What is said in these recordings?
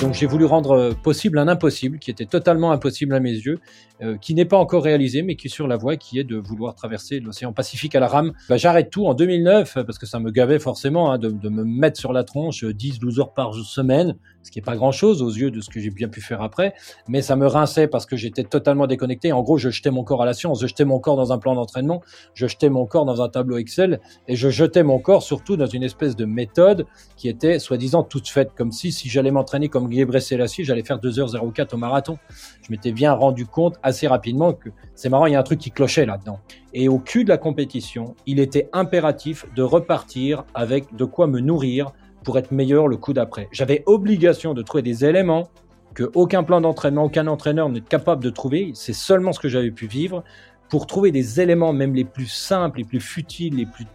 Donc j'ai voulu rendre euh, possible un impossible qui était totalement impossible à mes yeux, euh, qui n'est pas encore réalisé, mais qui est sur la voie, qui est de vouloir traverser l'océan Pacifique à la rame. Bah, J'arrête tout en 2009 parce que ça me gavait forcément hein, de, de, me mettre sur la tronche 10-12 heures par semaine, ce qui n'est pas grand-chose aux yeux de ce que j'ai bien pu faire après, mais ça me rinçait parce que j'étais totalement déconnecté. En gros, je jetais mon corps à la science, je jetais mon corps dans un plan d'entraînement, je jetais mon corps dans un tableau Excel et je jetais mon corps surtout dans une espèce de méthode qui était soi-disant toute faite, comme si si j'allais m'entraîner comme Gebre Selassie, j'allais faire 2h04 au marathon. Je m'étais bien rendu compte assez rapidement que c'est marrant, il y a un truc qui clochait là-dedans. Et au cul de la compétition, il était impératif de repartir avec de quoi me nourrir pour être meilleur le coup d'après. J'avais obligation de trouver des éléments que aucun plan d'entraînement, aucun entraîneur n'est capable de trouver. C'est seulement ce que j'avais pu vivre pour trouver des éléments, même les plus simples, les plus futiles, les plus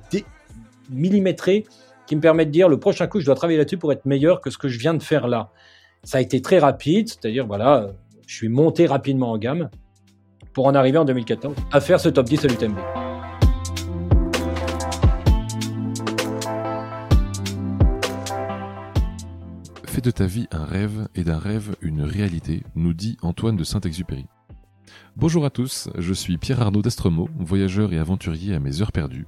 millimétrés, qui me permettent de dire le prochain coup, je dois travailler là-dessus pour être meilleur que ce que je viens de faire là. Ça a été très rapide, c'est-à-dire, voilà, je suis monté rapidement en gamme pour en arriver en 2014 à faire ce top 10 à l'UTMB. Fais de ta vie un rêve et d'un rêve une réalité, nous dit Antoine de Saint-Exupéry. Bonjour à tous, je suis Pierre Arnaud d'Estremaux, voyageur et aventurier à mes heures perdues.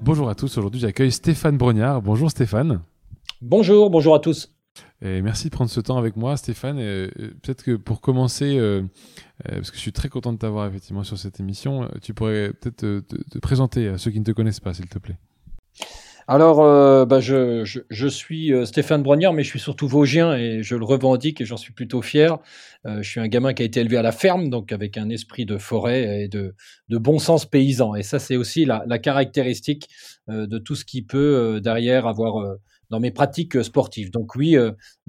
Bonjour à tous, aujourd'hui j'accueille Stéphane Brognard. Bonjour Stéphane. Bonjour, bonjour à tous. Et merci de prendre ce temps avec moi Stéphane. Euh, peut-être que pour commencer, euh, euh, parce que je suis très content de t'avoir effectivement sur cette émission, tu pourrais peut-être te, te, présenter à ceux qui ne te connaissent pas s'il te plaît. Alors, euh, bah je, suis Stéphane Brognard, mais je suis surtout Vosgien et je le revendique et j'en suis plutôt fier. Euh, je suis un gamin qui a été élevé à la ferme, donc avec un esprit de forêt et de, bon sens paysan. Et ça, c'est aussi la, caractéristique euh, de tout ce qui peut derrière avoir dans mes pratiques sportives. Donc oui,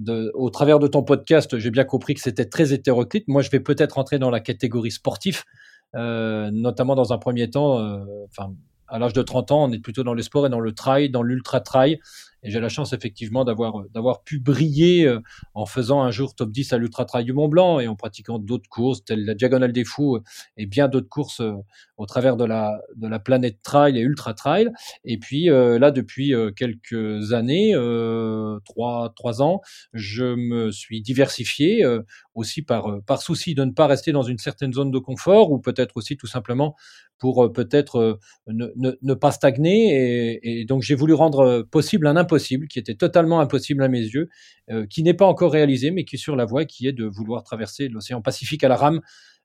au travers de ton podcast, j'ai bien compris que c'était très hétéroclite. Moi, je vais peut-être entrer dans la catégorie sportif, notamment dans un premier temps. À l'âge de 30 ans, on est plutôt dans le sport et dans le trail, dans l'ultra trail. Et j'ai la chance effectivement d'avoir euh, pu briller euh, en faisant un jour top 10 à l'Ultra Trail du Mont Blanc et en pratiquant d'autres courses telles la Diagonale des Fous euh, et bien d'autres courses au travers de la de la planète trail et ultra trail. Et puis là depuis quelques années, trois trois ans, je me suis diversifié aussi par par souci de ne pas rester dans une certaine zone de confort ou peut-être aussi tout simplement pour peut-être ne, ne, pas stagner. Et, donc j'ai voulu rendre possible un impossible qui était totalement impossible à mes yeux, euh, qui n'est pas encore réalisé, mais qui est sur la voie, qui est de vouloir traverser l'océan Pacifique à la rame.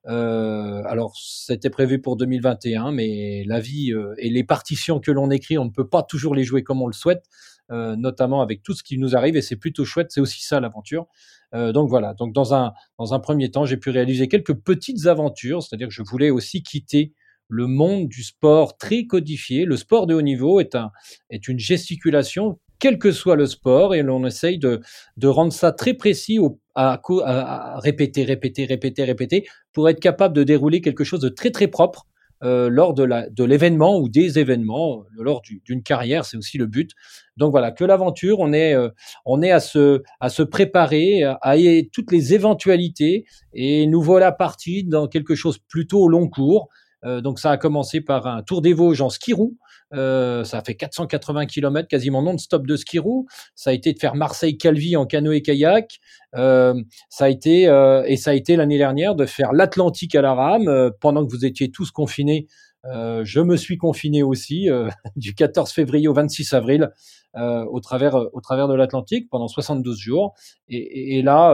Euh, alors, c'était prévu pour 2021, mais la vie euh, et les partitions que l'on écrit, on ne peut pas toujours les jouer comme on le souhaite, notamment avec tout ce qui nous arrive, et c'est plutôt chouette, c'est aussi ça l'aventure. donc voilà, donc dans un, dans un premier temps, j'ai pu réaliser quelques petites aventures, c'est-à-dire que je voulais aussi quitter le monde du sport très codifié. Le sport de haut niveau est, un, est une gesticulation quel que soit le sport, et l'on essaye de, de rendre ça très précis au, à, à, répéter, répéter, répéter, répéter, pour être capable de dérouler quelque chose de très très propre euh, lors de, la, de l'événement ou des événements, euh, lors d'une carrière, c'est aussi le but. Donc voilà, que l'aventure, on est, euh, on est à se, à se préparer à, à, toutes les éventualités, et nous voilà partis dans quelque chose plutôt au long cours. Euh, donc ça a commencé par un Tour des Vosges en ski roue. Euh, ça a fait 480 km quasiment non-stop de ski roue. Ça a été de faire Marseille-Calvi en canoë-kayak. Euh, ça a été euh, et ça a été l'année dernière de faire l'Atlantique à la rame euh, pendant que vous étiez tous confinés. Je me suis confiné aussi du 14 février au 26 avril au travers au travers de l'Atlantique pendant 72 jours. Et, et là,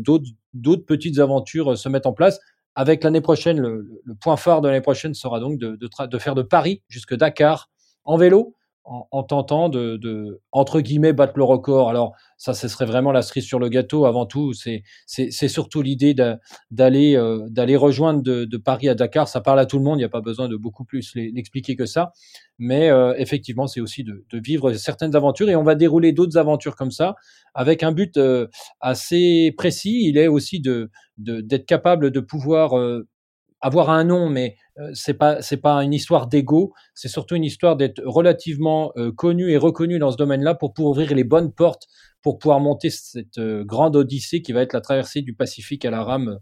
d'autres d'autres petites aventures se mettent en place avec l'année prochaine, le, point phare de l'année prochaine sera donc de, de, de, faire de Paris jusque Dakar en vélo. En, tentant de, entre guillemets, battre le record. Alors, ça, ce serait vraiment la cerise sur le gâteau. Avant tout, c'est, surtout l'idée d'aller, euh, d'aller rejoindre de, Paris à Dakar. Ça parle à tout le monde. Il n'y a pas besoin de beaucoup plus l'expliquer que ça. Mais euh, effectivement, c'est aussi de, vivre certaines aventures. Et on va dérouler d'autres aventures comme ça, avec un but euh, assez précis. Il est aussi de, d'être capable de pouvoir avoir un nom, mais euh, c'est pas pas une histoire d'ego, c'est surtout une histoire d'être relativement euh, connu et reconnu dans ce domaine-là pour pouvoir ouvrir les bonnes portes pour pouvoir monter cette euh, grande odyssée qui va être la traversée du Pacifique à la rame.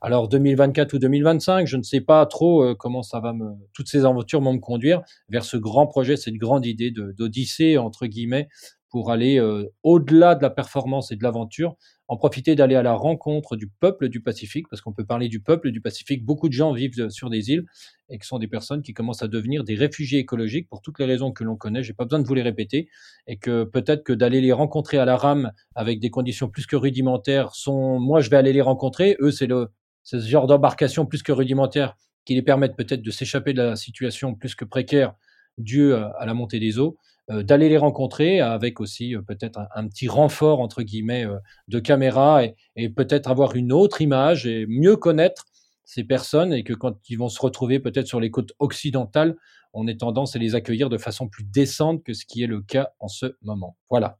Alors 2024 ou 2025, je ne sais pas trop comment ça va me toutes ces aventures vont me conduire vers ce grand projet, cette grande idée d'odyssée entre guillemets pour aller au-delà de la performance et de l'aventure, en profiter d'aller à la rencontre du peuple du Pacifique, parce qu'on peut parler du peuple du Pacifique. Beaucoup de gens vivent sur des îles et qui sont des personnes qui commencent à devenir des réfugiés écologiques pour toutes les raisons que l'on connaît. J'ai pas besoin de vous les répéter et que peut-être que d'aller les rencontrer à la rame avec des conditions plus que rudimentaires sont, moi je vais aller les rencontrer. Eux, c'est le, ce genre d'embarcation plus que rudimentaire qui les permettent peut-être de s'échapper de la situation plus que précaire due à la montée des eaux. Euh, d'aller les rencontrer avec aussi euh, peut-être un, petit renfort entre guillemets euh, de caméra et, peut-être avoir une autre image et mieux connaître ces personnes et que quand ils vont se retrouver peut-être sur les côtes occidentales, on ait tendance à les accueillir de façon plus décente que ce qui est le cas en ce moment. Voilà.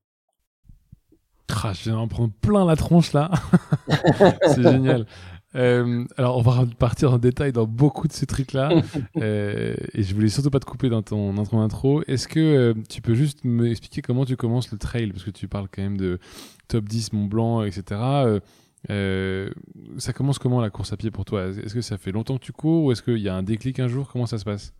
Ah, je viens d'en prendre plein la tronche là. c'est génial. Euh, alors, on va partir en détail dans beaucoup de ces trucs-là. euh, et je voulais surtout pas te couper dans ton intro intro. Est-ce que euh, tu peux juste m'expliquer comment tu commences le trail? Parce que tu parles quand même de top 10 Mont Blanc, etc. Euh, euh, ça commence comment la course à pied pour toi? Est-ce que ça fait longtemps que tu cours ou est-ce qu'il y a un déclic un jour? Comment ça se passe?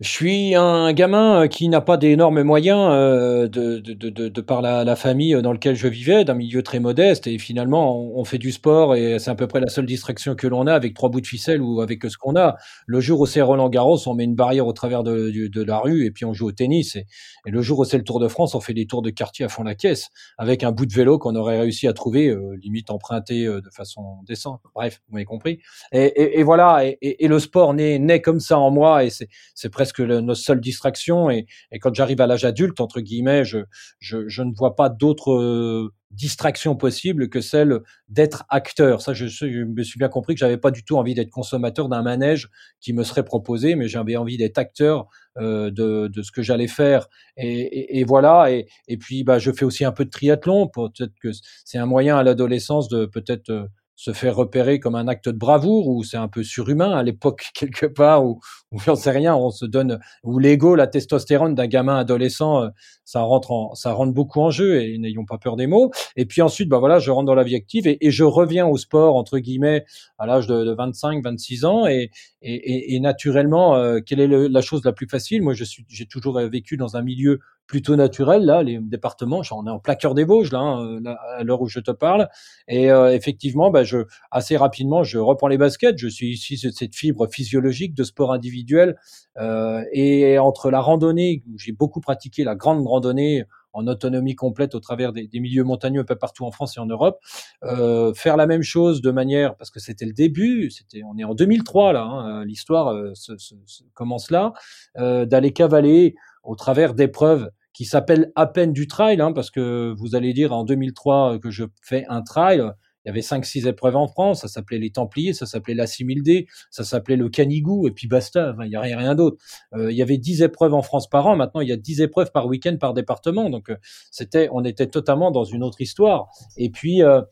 Je suis un gamin euh, qui n'a pas d'énormes moyens euh, de, de, de, de, par la, la, famille dans laquelle je vivais, d'un milieu très modeste. Et finalement, on, fait du sport et c'est à peu près la seule distraction que l'on a avec trois bouts de ficelle ou avec ce qu'on a. Le jour où c'est Roland Garros, on met une barrière au travers de, de, la rue et puis on joue au tennis. Et, le jour où c'est le Tour de France, on fait des tours de quartier à fond la caisse avec un bout de vélo qu'on aurait réussi à trouver, euh, limite emprunté de façon décente. Bref, vous m'avez compris. Et, et, et voilà. Et, le sport naît, naît comme ça en moi et c'est presque que le, notre seule distraction. Et, quand j'arrive à l'âge adulte, entre guillemets, je, je, ne vois pas d'autre euh, distraction possible que celle d'être acteur. Ça, je, me suis bien compris que j'avais pas du tout envie d'être consommateur d'un manège qui me serait proposé, mais j'avais envie d'être acteur euh, de, de, ce que j'allais faire. Et, voilà. Et, et, puis, bah, je fais aussi un peu de triathlon. Peut-être que c'est un moyen à l'adolescence de peut-être euh, se faire repérer comme un acte de bravoure ou c'est un peu surhumain à l'époque quelque part où j'en sais rien, on se donne où l'ego, la testostérone d'un gamin adolescent, euh, ça rentre en, ça rentre beaucoup en jeu et n'ayons pas peur des mots. Et puis ensuite, bah voilà, je rentre dans la vie active et, et je reviens au sport entre guillemets à l'âge de, de, 25, 26 ans et, et, et naturellement, euh, quelle est la chose la plus facile? Moi, je suis, j'ai toujours vécu dans un milieu plutôt naturel là les départements on est en plein des Vosges hein, là, à l'heure où je te parle et euh, effectivement bah, je assez rapidement je reprends les baskets je suis ici de cette fibre physiologique de sport individuel euh, et entre la randonnée où j'ai beaucoup pratiqué la grande randonnée en autonomie complète au travers des, milieux montagneux un peu partout en France et en Europe. Euh, faire la même chose de manière, parce que c'était le début, c'était, on est en 2003 là, hein, l'histoire euh, se, se commence là, euh, d'aller cavaler au travers d'épreuves qui s'appelle à peine du trail, hein, parce que vous allez dire en 2003 que je fais un trail. Il y avait 5-6 épreuves en France, ça s'appelait les Templiers, ça s'appelait la 6000D, ça s'appelait le Canigou, et puis basta, il n'y a rien, d'autre. Euh, il y avait 10 épreuves en France par an, maintenant il y a 10 épreuves par week-end par département, donc euh, c'était, on était totalement dans une autre histoire. Et puis, euh,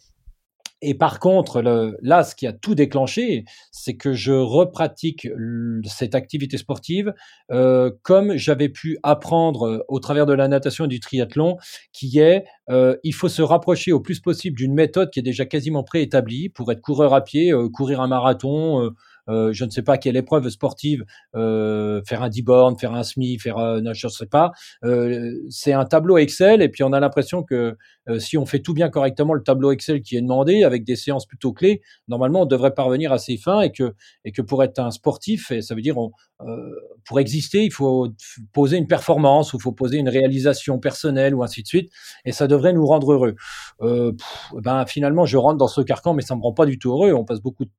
et par contre, là, ce qui a tout déclenché, c'est que je repratique cette activité sportive euh, comme j'avais pu apprendre euh, au travers de la natation et du triathlon, qui est euh, il faut se rapprocher au plus possible d'une méthode qui est déjà quasiment préétablie pour être coureur à pied, courir un marathon, euh, euh, je ne sais pas quelle épreuve sportive, euh, faire un D-born, faire un SMI, faire un, je ne sais pas. Euh, c'est un tableau Excel et puis on a l'impression que si on fait tout bien correctement le tableau Excel qui est demandé avec des séances plutôt clés, normalement on devrait parvenir à ses fins et que et que pour être un sportif, et ça veut dire on, pour exister, il faut poser une performance ou il faut poser une réalisation personnelle ou ainsi de suite et ça devrait nous rendre heureux. ben finalement je rentre dans ce carcan mais ça me rend pas du tout heureux. On passe beaucoup de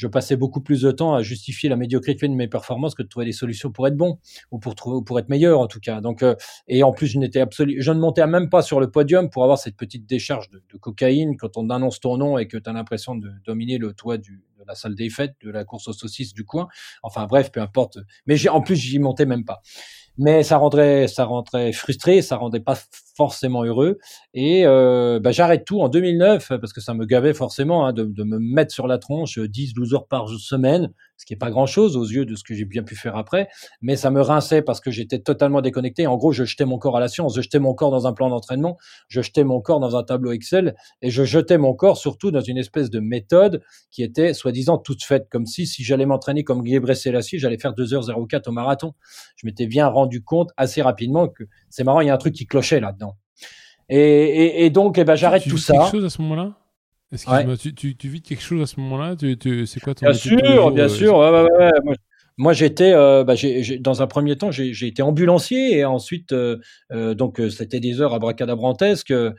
je passais beaucoup plus de temps à justifier la médiocrité de mes performances que de trouver des solutions pour être bon ou pour trouver pour être meilleur en tout cas. Donc euh, et en plus je n'étais absolument, je ne montais même pas sur le podium pour avoir cette petite décharge de, cocaïne quand on annonce ton nom et que tu as l'impression de dominer le toit du, de la salle des fêtes, de la course aux saucisses du coin. Enfin bref, peu importe. Mais en plus j'y montais même pas mais ça rendrait ça rendrait frustré, ça rendait pas forcément heureux. Et euh, bah, j'arrête tout en 2009 parce que ça me gavait forcément hein, de, de, me mettre sur la tronche 10-12 heures par semaine, ce qui est pas grand-chose aux yeux de ce que j'ai bien pu faire après. Mais ça me rinçait parce que j'étais totalement déconnecté. En gros, je jetais mon corps à la science, je jetais mon corps dans un plan d'entraînement, je jetais mon corps dans un tableau Excel et je jetais mon corps surtout dans une espèce de méthode qui était soi-disant toute faite, comme si si j'allais m'entraîner comme Guy Selassie, j'allais faire 2h04 au marathon. Je m'étais bien rendu compte assez rapidement que c'est marrant, il y a un truc qui clochait là-dedans. Et, et, et, donc, eh ben, j'arrête tout ça. quelque chose à ce moment-là? Excuse-moi, tu, tu, tu, vis quelque chose à ce moment-là? Tu, tu, C'est quoi ton Bien sûr, bien euh, sûr. Ouais, ouais, ouais. Moi, moi, j'étais, euh, bah, dans un premier temps, j'ai été ambulancier et ensuite, euh, euh donc, euh, c'était des heures abracadabrantesques, euh,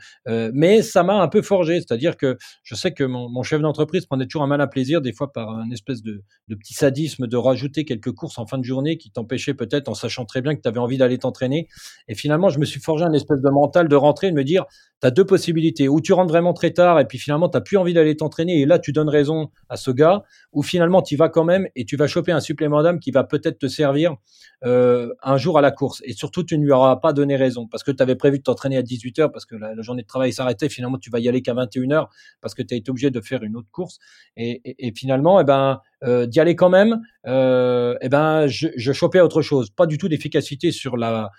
mais ça m'a un peu forgé. C'est-à-dire que je sais que mon, chef d'entreprise prenait toujours un malin plaisir, des fois par un espèce de, petit sadisme, de rajouter quelques courses en fin de journée qui t'empêchaient peut-être, en sachant très bien que tu avais envie d'aller t'entraîner. Et finalement, je me suis forgé un espèce de mental de rentrer et de me dire, tu as deux possibilités. Ou tu rentres vraiment très tard et puis finalement, tu plus envie d'aller t'entraîner et là, tu donnes raison à ce gars, ou finalement, tu vas quand même et tu vas choper un supplément qui va peut-être te servir euh, un jour à la course. Et surtout, tu ne lui auras pas donné raison parce que tu avais prévu de t'entraîner à 18 heures parce que la, journée de travail s'arrêtait. Finalement, tu vas y aller qu'à 21 heures parce que tu as été obligé de faire une autre course. Et, et, finalement, eh ben, euh, d'y aller quand même, euh, eh ben, je, chopais autre chose. Pas du tout d'efficacité sur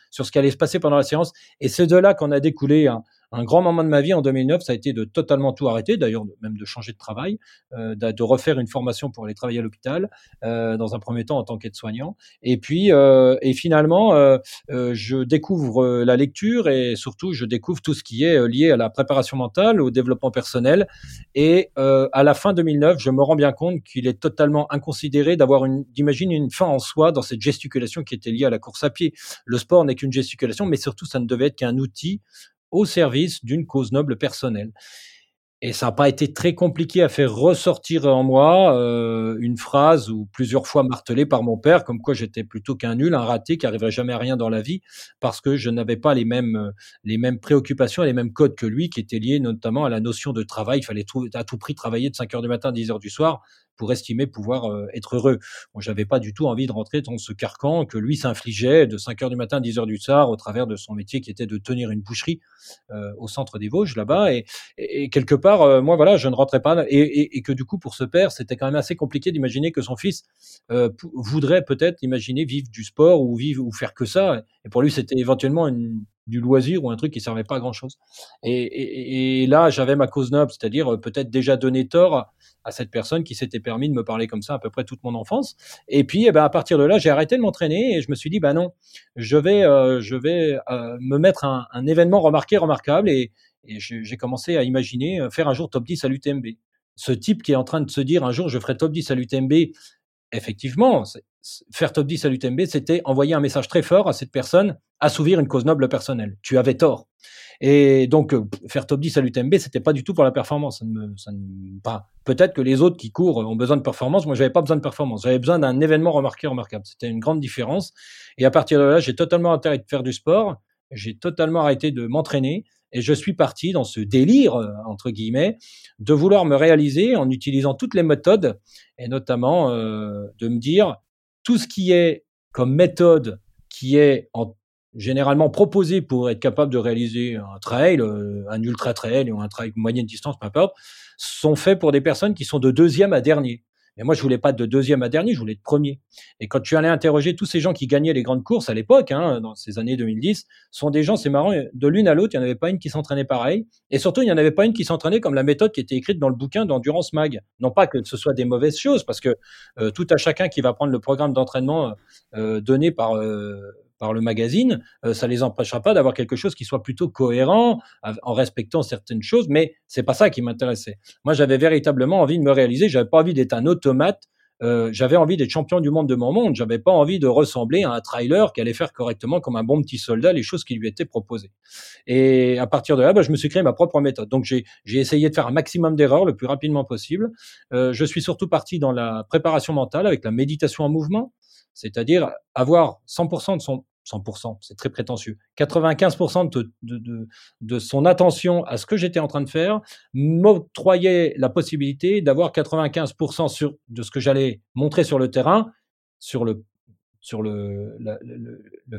sur ce qui allait se passer pendant la séance. Et c'est de là qu'on a découlé un, un grand moment de ma vie en 2009, ça a été de totalement tout arrêter, d'ailleurs même de changer de travail, euh, de, refaire une formation pour aller travailler à l'hôpital, euh, dans un premier temps en tant qu'aide-soignant. Et puis, euh, et finalement, euh, euh, je découvre euh, la lecture et surtout, je découvre tout ce qui est lié à la préparation mentale, au développement personnel. Et à la fin 2009, je me rends bien compte qu'il est totalement inconsidéré d'avoir une, d'imaginer une fin en soi dans cette gesticulation qui était liée à la course à pied. Le sport n'est qu'une gesticulation, mais surtout, ça ne devait être qu'un outil au service d'une cause noble personnelle. Et ça n'a pas été très compliqué à faire ressortir en moi euh, une phrase ou plusieurs fois martelée par mon père, comme quoi j'étais plutôt qu'un nul, un raté qui arriverait jamais à rien dans la vie, parce que je n'avais pas les mêmes les mêmes préoccupations, les mêmes codes que lui, qui étaient liés notamment à la notion de travail. Il fallait à tout prix travailler de 5 heures du matin à 10 heures du soir pour estimer pouvoir euh, être heureux. Moi, j'avais pas du tout envie de rentrer dans ce carcan que lui s'infligeait de 5 heures du matin à 10 heures du soir au travers de son métier qui était de tenir une boucherie euh, au centre des Vosges là-bas. Et, quelque part, euh, moi voilà, je ne rentrais pas et, et, que du coup pour ce père, c'était quand même assez compliqué d'imaginer que son fils voudrait peut-être imaginer vivre du sport ou vivre ou faire que ça. Et pour lui, c'était éventuellement une, du loisir ou un truc qui servait pas à grand chose. Et, et, là, j'avais ma cause noble, c'est-à-dire peut-être déjà donné tort à cette personne qui s'était permis de me parler comme ça à peu près toute mon enfance. Et puis, eh ben, à partir de là, j'ai arrêté de m'entraîner et je me suis dit, bah non, je vais, euh, je vais euh, me mettre un, un, événement remarqué, remarquable, et, et j'ai commencé à imaginer euh, faire un jour top 10 à l'UTMB. Ce type qui est en train de se dire un jour, je ferai top 10 à l'UTMB, effectivement, faire top 10 à l'UTMB, c'était envoyer un message très fort à cette personne, assouvir une cause noble personnelle. Tu avais tort. Et donc, euh, faire top 10 à l'UTMB, c'était pas du tout pour la performance. Ça ne ça ne, pas. Peut-être que les autres qui courent ont besoin de performance. Moi, j'avais pas besoin de performance. J'avais besoin d'un événement remarqué, remarquable. C'était une grande différence. Et à partir de là, j'ai totalement intérêt de faire du sport. J'ai totalement arrêté de m'entraîner. Et je suis parti dans ce délire, euh, entre guillemets, de vouloir me réaliser en utilisant toutes les méthodes, et notamment euh, de me dire tout ce qui est comme méthode qui est en généralement proposés pour être capable de réaliser un trail, euh, un ultra trail ou un trail moyenne distance, peu importe, sont faits pour des personnes qui sont de deuxième à dernier. Mais moi, je voulais pas de deuxième à dernier, je voulais de premier. Et quand tu allais interroger tous ces gens qui gagnaient les grandes courses à l'époque, hein, dans ces années 2010, sont des gens, c'est marrant, de l'une à l'autre, il n'y en avait pas une qui s'entraînait pareil. Et surtout, il n'y en avait pas une qui s'entraînait comme la méthode qui était écrite dans le bouquin d'Endurance Mag. Non pas que ce soit des mauvaises choses, parce que euh, tout à chacun qui va prendre le programme d'entraînement euh, donné par euh, par le magazine, euh, ça les empêchera pas d'avoir quelque chose qui soit plutôt cohérent, en respectant certaines choses, mais c'est pas ça qui m'intéressait. Moi, j'avais véritablement envie de me réaliser, j'avais pas envie d'être un automate euh, j'avais envie d'être champion du monde de mon monde. J'avais pas envie de ressembler à un trailer qui allait faire correctement comme un bon petit soldat les choses qui lui étaient proposées. Et à partir de là, bah, je me suis créé ma propre méthode. Donc j'ai essayé de faire un maximum d'erreurs le plus rapidement possible. Euh, je suis surtout parti dans la préparation mentale avec la méditation en mouvement, c'est-à-dire avoir 100% de son 100%, c'est très prétentieux, 95% de, de, de, son attention à ce que j'étais en train de faire, m'octroyait la possibilité d'avoir 95% sur, de ce que j'allais montrer sur le terrain, sur le, sur le,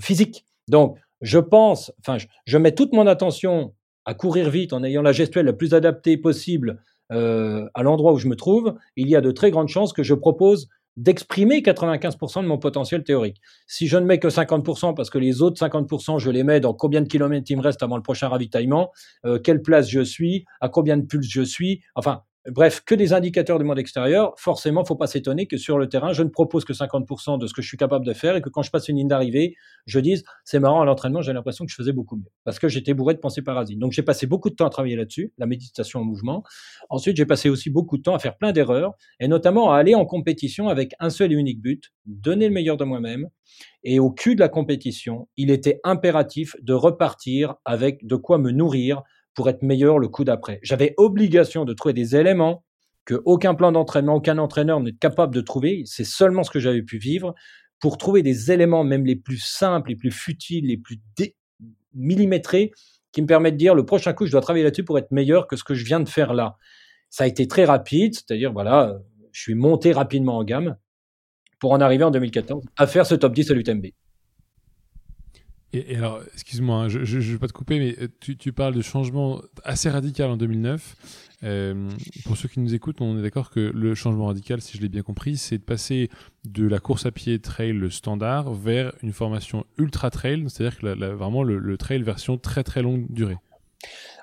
physique. Donc, je pense, enfin, je, mets toute mon attention à courir vite en ayant la gestuelle la plus adaptée possible euh, à l'endroit où je me trouve. Il y a de très grandes chances que je propose d'exprimer 95% de mon potentiel théorique. Si je ne mets que 50% parce que les autres 50%, je les mets dans combien de kilomètres il me reste avant le prochain ravitaillement, euh, quelle place je suis, à combien de pulses je suis, enfin, Bref, que des indicateurs du monde extérieur, forcément, faut pas s'étonner que sur le terrain, je ne propose que 50% de ce que je suis capable de faire et que quand je passe une ligne d'arrivée, je dise, c'est marrant, à l'entraînement, j'ai l'impression que je faisais beaucoup mieux parce que j'étais bourré de pensées parasites. Donc, j'ai passé beaucoup de temps à travailler là-dessus, la méditation en mouvement. Ensuite, j'ai passé aussi beaucoup de temps à faire plein d'erreurs et notamment à aller en compétition avec un seul et unique but, donner le meilleur de moi-même. Et au cul de la compétition, il était impératif de repartir avec de quoi me nourrir pour être meilleur le coup d'après. J'avais obligation de trouver des éléments que aucun plan d'entraînement, aucun entraîneur n'est capable de trouver. C'est seulement ce que j'avais pu vivre pour trouver des éléments, même les plus simples, les plus futiles, les plus millimétrés, qui me permettent de dire le prochain coup, je dois travailler là-dessus pour être meilleur que ce que je viens de faire là. Ça a été très rapide, c'est-à-dire voilà, je suis monté rapidement en gamme pour en arriver en 2014 à faire ce top 10 à l'UTMB. Et, alors, excuse-moi, hein, je ne vais pas te couper, mais euh, tu, parles de changement assez radical en 2009. Euh, pour ceux qui nous écoutent, on est d'accord que le changement radical, si je l'ai bien compris, c'est de passer de la course à pied trail standard vers une formation ultra trail, c'est-à-dire que vraiment le, trail version très très longue durée.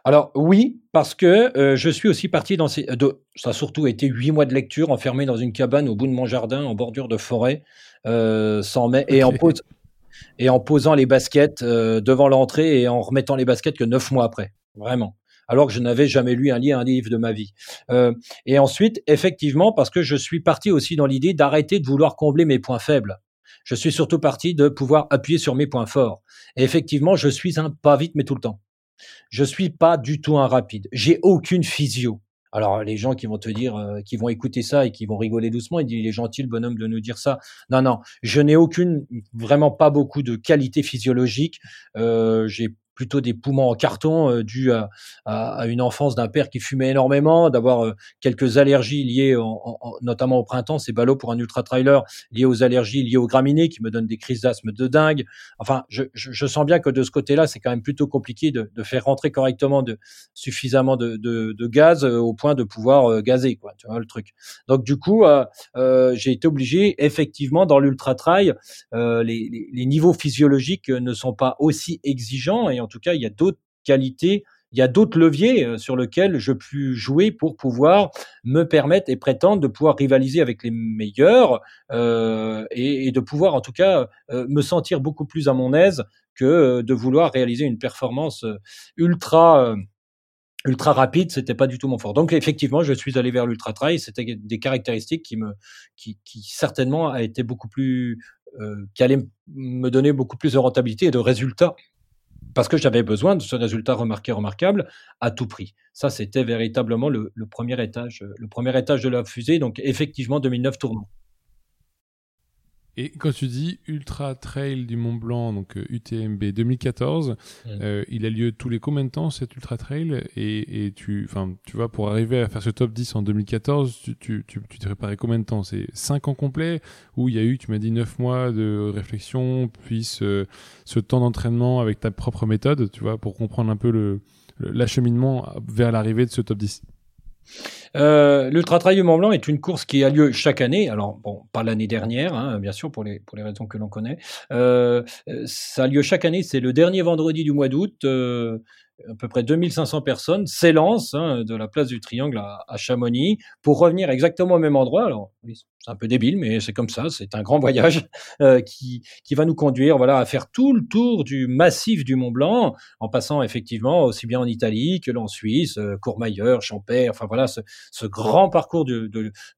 Alors oui, parce que euh, je suis aussi parti dans ces... ça a surtout été huit mois de lecture enfermé dans une cabane au bout de mon jardin en bordure de forêt, sans mai, et en pause et en posant les baskets euh, devant l'entrée et en remettant les baskets que neuf mois après. Vraiment. Alors que je n'avais jamais lu un livre, de ma vie. Euh, et ensuite, effectivement, parce que je suis parti aussi dans l'idée d'arrêter de vouloir combler mes points faibles. Je suis surtout parti de pouvoir appuyer sur mes points forts. Et effectivement, je suis un pas vite, mais tout le temps. Je suis pas du tout un rapide. J'ai aucune physio. Alors les gens qui vont te dire, euh, qui vont écouter ça et qui vont rigoler doucement, ils disent il est gentil le bonhomme de nous dire ça. Non non, je n'ai aucune, vraiment pas beaucoup de qualité physiologique. Euh, j'ai plutôt des poumons en carton euh, dus à, à, une enfance d'un père qui fumait énormément, d'avoir euh, quelques allergies liées notamment au printemps, c'est ballot pour un ultra trailer, liées aux allergies liées aux graminées qui me donnent des crises d'asthme de dingue. Enfin, je, je, sens bien que de ce côté-là, c'est quand même plutôt compliqué de, de, faire rentrer correctement de, suffisamment de, de, de gaz euh, au point de pouvoir gazer, quoi. Tu vois le truc. Donc du coup, euh, j'ai été obligé, effectivement, dans l'ultra trail, les, les, les niveaux physiologiques ne sont pas aussi exigeants en tout cas, il y a d'autres qualités, il y a d'autres leviers euh, sur lesquels je peux jouer pour pouvoir me permettre et prétendre de pouvoir rivaliser avec les meilleurs euh, et, de pouvoir en tout cas euh, me sentir beaucoup plus à mon aise que de vouloir réaliser une performance ultra ultra rapide, c'était pas du tout mon fort. Donc effectivement, je suis allé vers l'ultra trail. C'était des caractéristiques qui me, qui, certainement a été beaucoup plus, qui allaient me donner beaucoup plus de rentabilité et de résultats parce que j'avais besoin de ce résultat remarqué, remarquable à tout prix. Ça, c'était véritablement le, premier étage, le premier étage de la fusée. Donc, effectivement, 2009 tournant. Et quand tu dis Ultra Trail du Mont Blanc, donc UTMB euh, 2014, mmh. euh, il a lieu tous les combien de temps cet Ultra Trail? Et, et, tu, tu vois, pour arriver à faire ce top 10 en 2014, tu, tu, tu, tu t'es préparé combien de temps? C'est 5 ans complets ou il y a eu, tu m'as dit 9 mois de réflexion, puis ce, ce temps d'entraînement avec ta propre méthode, tu vois, pour comprendre un peu le, l'acheminement vers l'arrivée de ce top 10 euh, L'Ultra Trail Mont Blanc est une course qui a lieu chaque année. Alors, bon, pas l'année dernière, hein, bien sûr, pour les, raisons que l'on connaît. Euh, ça a lieu chaque année. C'est le dernier vendredi du mois d'août. Euh, à peu près 2500 personnes s'élancent hein, de la place du Triangle à, Chamonix pour revenir exactement au même endroit. Alors, c'est un peu débile, mais c'est comme ça. C'est un grand voyage euh, qui, qui va nous conduire voilà, à faire tout le tour du massif du Mont Blanc, en passant effectivement aussi bien en Italie que en Suisse, euh, Courmayeur, Champère, enfin voilà, ce, grand parcours de,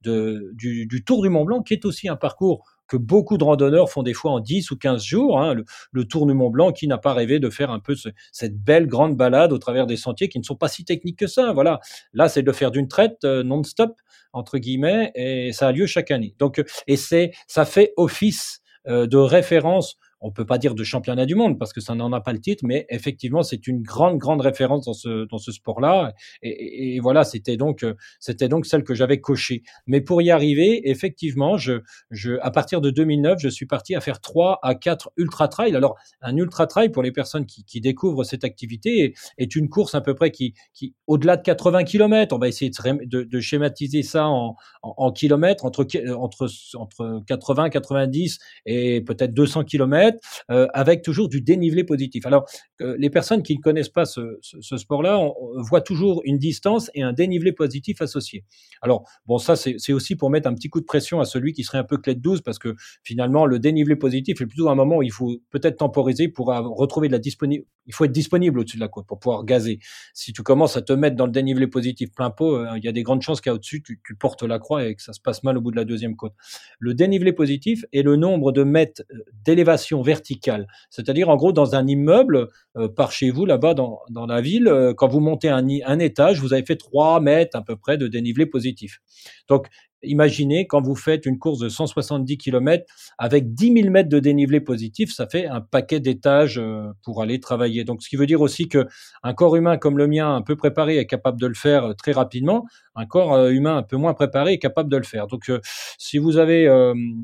du Tour du Mont Blanc qui est aussi un parcours que beaucoup de randonneurs font des fois en 10 ou 15 jours, hein, le, Tour du Mont Blanc, qui n'a pas rêvé de faire un peu cette belle grande balade au travers des sentiers qui ne sont pas si techniques que ça. Voilà, là c'est de faire d'une traite euh, non-stop entre guillemets, et ça a lieu chaque année. Donc, et c'est, ça fait office euh, de référence on peut pas dire de championnat du monde parce que ça n'en a pas le titre, mais effectivement, c'est une grande, grande référence dans ce, dans ce sport-là. Et, voilà, c'était donc, c'était donc celle que j'avais cochée. Mais pour y arriver, effectivement, je, je, à partir de 2009, je suis parti à faire trois à quatre ultra trails. Alors, un ultra trail pour les personnes qui, découvrent cette activité est, une course à peu près qui, qui au-delà de 80 km, on va essayer de, schématiser ça en, en, kilomètres entre, entre, entre 80, 90 et peut-être 200 km euh, avec toujours du dénivelé positif. Alors, euh, les personnes qui ne connaissent pas ce, sport-là voient toujours une distance et un dénivelé positif associé. Alors, bon, ça, c'est aussi pour mettre un petit coup de pression à celui qui serait un peu clé de 12, parce que finalement, le dénivelé positif est plutôt un moment où il faut peut-être temporiser pour retrouver de la disponibilité. Il faut être disponible au-dessus de la côte pour pouvoir gazer. Si tu commences à te mettre dans le dénivelé positif plein pot, euh, il y a des grandes chances qu'au-dessus, tu portes la croix et que ça se passe mal au bout de la deuxième côte. Le dénivelé positif est le nombre de mètres d'élévation verticale. C'est-à-dire, en gros, dans un immeuble, euh, par chez vous, là-bas, dans, la ville, euh, quand vous montez un, un étage, vous avez fait 3 mètres à peu près de dénivelé positif. Donc, imaginez quand vous faites une course de 170 km avec 10 000 mètres de dénivelé positif, ça fait un paquet d'étages euh, pour aller travailler. Donc, ce qui veut dire aussi que un corps humain comme le mien, un peu préparé, est capable de le faire euh, très rapidement. Un corps euh, humain un peu moins préparé est capable de le faire. Donc, si vous avez,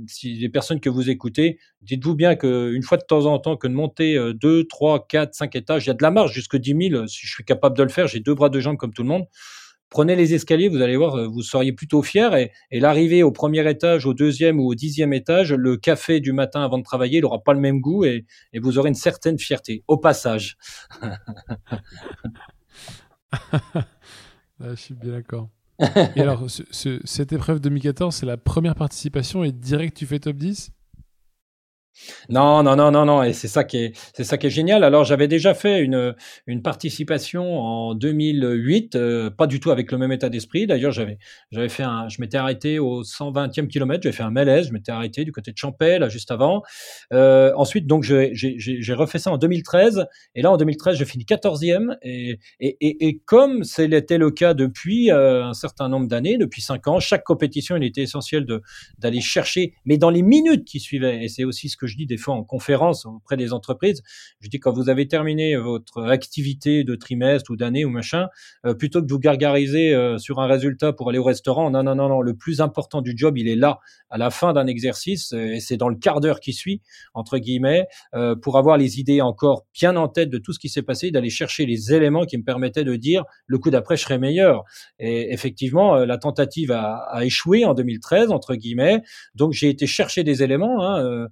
si les personnes que vous écoutez, dites-vous bien qu'une fois de temps en temps, que de monter 2, 3, 4, 5 étages, il y a de la marge jusque 10 000. Si je suis capable de le faire, j'ai deux bras, deux jambes comme tout le monde prenez les escaliers, vous allez voir, euh, vous seriez plutôt fier. Et, l'arrivée au premier étage, au deuxième ou au dixième étage, le café du matin avant de travailler, il n'aura pas le même goût et, et, vous aurez une certaine fierté. Au passage. Ah, je suis bien d'accord. et alors, cette épreuve 2014, c'est la première participation et direct tu fais top 10 non, non, non, non, non, et c'est ça qui est, c'est ça qui est génial. Alors j'avais déjà fait une, une participation en 2008, euh, pas du tout avec le même état d'esprit. D'ailleurs, j'avais, j'avais fait un, je m'étais arrêté au 120e kilomètre, j'avais fait un malaise, je m'étais arrêté du côté de Champel, là, juste avant. Euh, ensuite, donc j'ai, refait ça en 2013, et là en 2013, je finis 14e, et, et, et, et comme c'était le cas depuis euh, un certain nombre d'années, depuis 5 ans, chaque compétition, il était essentiel de d'aller chercher, mais dans les minutes qui suivaient, et c'est aussi ce que je dis des fois en conférence auprès des entreprises. Je dis quand vous avez terminé votre activité de trimestre ou d'année ou machin, euh, plutôt que de vous gargariser euh, sur un résultat pour aller au restaurant, non, non, non, non, le plus important du job, il est là, à la fin d'un exercice, euh, et c'est dans le quart d'heure qui suit, entre guillemets, pour avoir les idées encore bien en tête de tout ce qui s'est passé, d'aller chercher les éléments qui me permettaient de dire le coup d'après, je serai meilleur. Et effectivement, la tentative a, a, échoué en 2013, entre guillemets, donc j'ai été chercher des éléments. Hein, euh,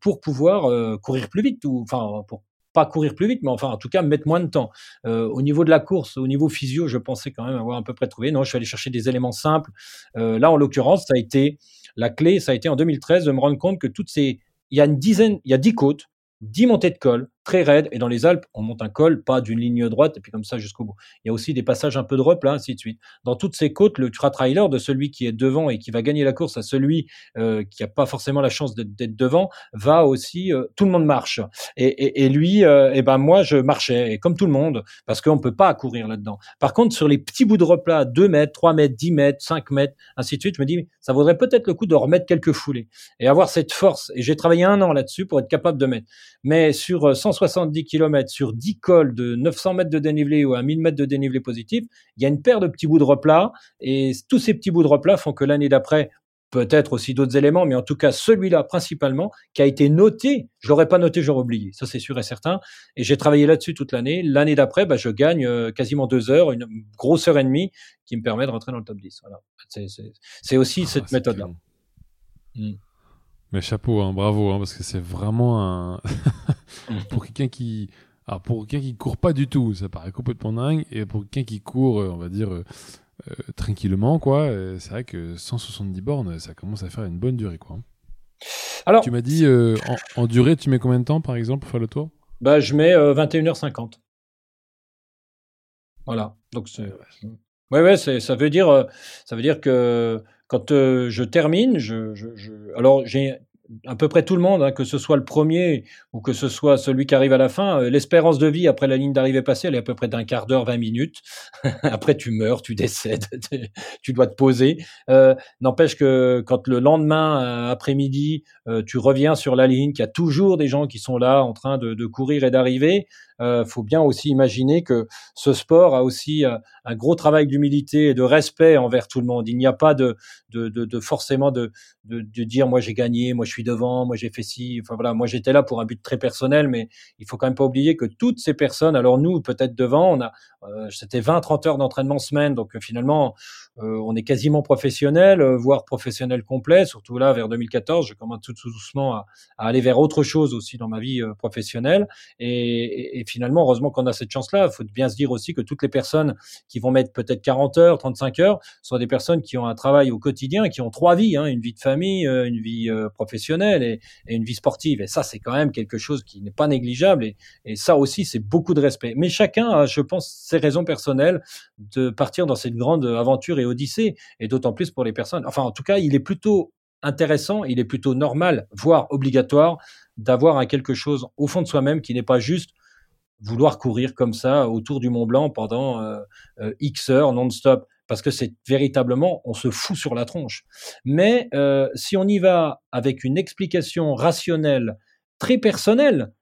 pour pouvoir euh, courir plus vite, ou enfin pour pas courir plus vite, mais enfin en tout cas mettre moins de temps. Euh, au niveau de la course, au niveau physio, je pensais quand même avoir à peu près trouvé. Non, je suis allé chercher des éléments simples. là, en l'occurrence, ça a été la clé, ça a été en 2013 de me rendre compte que toutes ces, il y a une dizaine, il y a dix côtes, dix montées de col, très raide. Et dans les Alpes, on monte un col, pas d'une ligne droite, et puis comme ça jusqu'au bout. Il y a aussi des passages un peu de replat, ainsi de suite. Dans toutes ces côtes, le ultra-trailer de celui qui est devant et qui va gagner la course à celui euh, qui n'a pas forcément la chance d'être devant, va aussi, euh, tout le monde marche. Et, lui, euh, et ben moi, je marchais, comme tout le monde, parce qu'on peut pas courir là-dedans. Par contre, sur les petits bouts de replat, 2 mètres, 3 mètres, 10 mètres, 5 mètres, ainsi de suite, je me dis, ça vaudrait peut-être le coup de remettre quelques foulées et avoir cette force. Et j'ai travaillé un an là-dessus pour être capable de mettre. Mais sur 170 km, sur 10 cols de 900 mètres de dénivelé ou à 1000 mètres de dénivelé positif, il y a une paire de petits bouts de replat. Et tous ces petits bouts de replat font que l'année d'après, peut-être aussi d'autres éléments, mais en tout cas celui-là principalement, qui a été noté, je l'aurais pas noté, j'aurais oublié, ça c'est sûr et certain, et j'ai travaillé là-dessus toute l'année. L'année d'après, bah, je gagne euh, quasiment deux heures, une grosse heure et demie, qui me permet de rentrer dans le top 10. Voilà. C'est aussi ah, cette méthode-là. Hmm. Mais chapeau, hein, bravo, hein, parce que c'est vraiment un... pour quelqu'un qui Alors pour quelqu'un qui court pas du tout, ça paraît complètement dingue. Et pour quelqu'un qui court, on va dire, tranquillement, quoi, c'est vrai que 170 bornes, ça commence à faire une bonne durée, quoi. Alors, tu m'as dit, en, en, durée, tu mets combien de temps, par exemple, pour faire le tour? Bah, Je mets 21h50. Voilà. Donc c'est. Ouais, ouais, ça veut dire, ça veut dire que quand je termine, je, je, je... alors j'ai à peu près tout le monde, hein, que ce soit le premier ou que ce soit celui qui arrive à la fin, euh, l'espérance de vie après la ligne d'arrivée passée, elle est à peu près d'un quart d'heure, 20 minutes. après, tu meurs, tu décèdes, tu dois te poser. Euh, N'empêche que quand le lendemain euh, après-midi, tu reviens sur la ligne, qu'il y a toujours des gens qui sont là en train de courir et d'arriver, euh, faut bien aussi imaginer que ce sport a aussi euh, un gros travail d'humilité et de respect envers tout le monde. Il n'y a pas de, de, de, de forcément de, de, dire moi j'ai gagné, moi je suis devant, moi j'ai fait ci. Enfin voilà, moi j'étais là pour un but très personnel, mais il faut quand même pas oublier que toutes ces personnes, alors nous peut-être devant, on a euh, c'était 20-30 heures d'entraînement semaine, donc euh, on est quasiment professionnel, voire professionnel complet. Surtout là vers 2014, je commence tout, doucement à, à, aller vers autre chose aussi dans ma vie professionnelle et, et finalement, heureusement qu'on a cette chance-là. Il faut bien se dire aussi que toutes les personnes qui vont mettre peut-être 40 heures, 35 heures, sont des personnes qui ont un travail au quotidien, qui ont trois vies, hein, une vie de famille, euh, une vie euh, professionnelle et, une vie sportive. Et ça, c'est quand même quelque chose qui n'est pas négligeable. Et, et ça aussi, c'est beaucoup de respect. Mais chacun a, je pense, ses raisons personnelles de partir dans cette grande aventure et odyssée. Et d'autant plus pour les personnes. Enfin, en tout cas, il est plutôt intéressant, il est plutôt normal, voire obligatoire, d'avoir un quelque chose au fond de soi-même qui n'est pas juste vouloir courir comme ça autour du Mont Blanc pendant euh, euh, X heures non-stop, parce que c'est véritablement, on se fout sur la tronche. Mais euh, si on y va avec une explication rationnelle, très personnelle,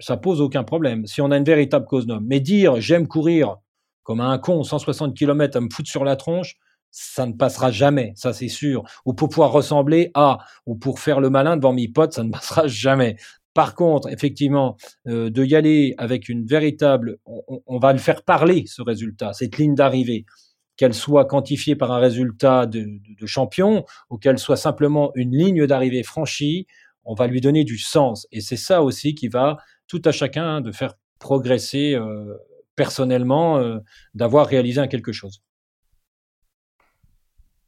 ça pose aucun problème. Si on a une véritable cause d'homme. Mais dire j'aime courir comme un con 160 km à me foutre sur la tronche, ça ne passera jamais, ça c'est sûr. Ou pour pouvoir ressembler à, ou pour faire le malin devant mes potes, ça ne passera jamais. Par contre, effectivement, euh, de y aller avec une véritable, on, va le faire parler ce résultat, cette ligne d'arrivée, qu'elle soit quantifiée par un résultat de, champion ou qu'elle soit simplement une ligne d'arrivée franchie, on va lui donner du sens. Et c'est ça aussi qui va tout à chacun de faire progresser euh, personnellement, euh, d'avoir réalisé un quelque chose.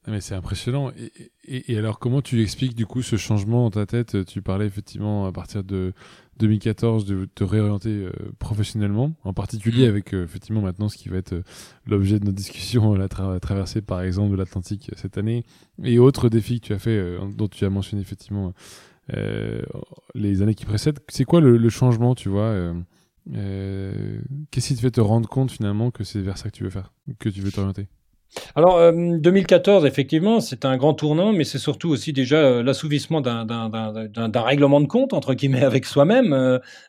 Ah, mais c'est impressionnant. Et, alors, comment tu expliques du coup ce changement dans ta tête? Tu parlais effectivement à partir de 2014 de te réorienter euh, professionnellement, en particulier mmh. avec euh, effectivement maintenant ce qui va être euh, l'objet de notre discussion, la traversée par exemple de l'Atlantique cette année, et autres défis que tu as fait, dont tu as mentionné effectivement les années qui précèdent. C'est quoi le, le, changement, tu vois Qu'est-ce qui te fait te rendre compte finalement que c'est vers ça que tu veux faire, que tu veux t'orienter? Alors, 2014, euh, effectivement, c'est un grand tournant, mais c'est surtout aussi déjà euh, l'assouvissement d'un règlement de compte, entre guillemets, avec soi-même.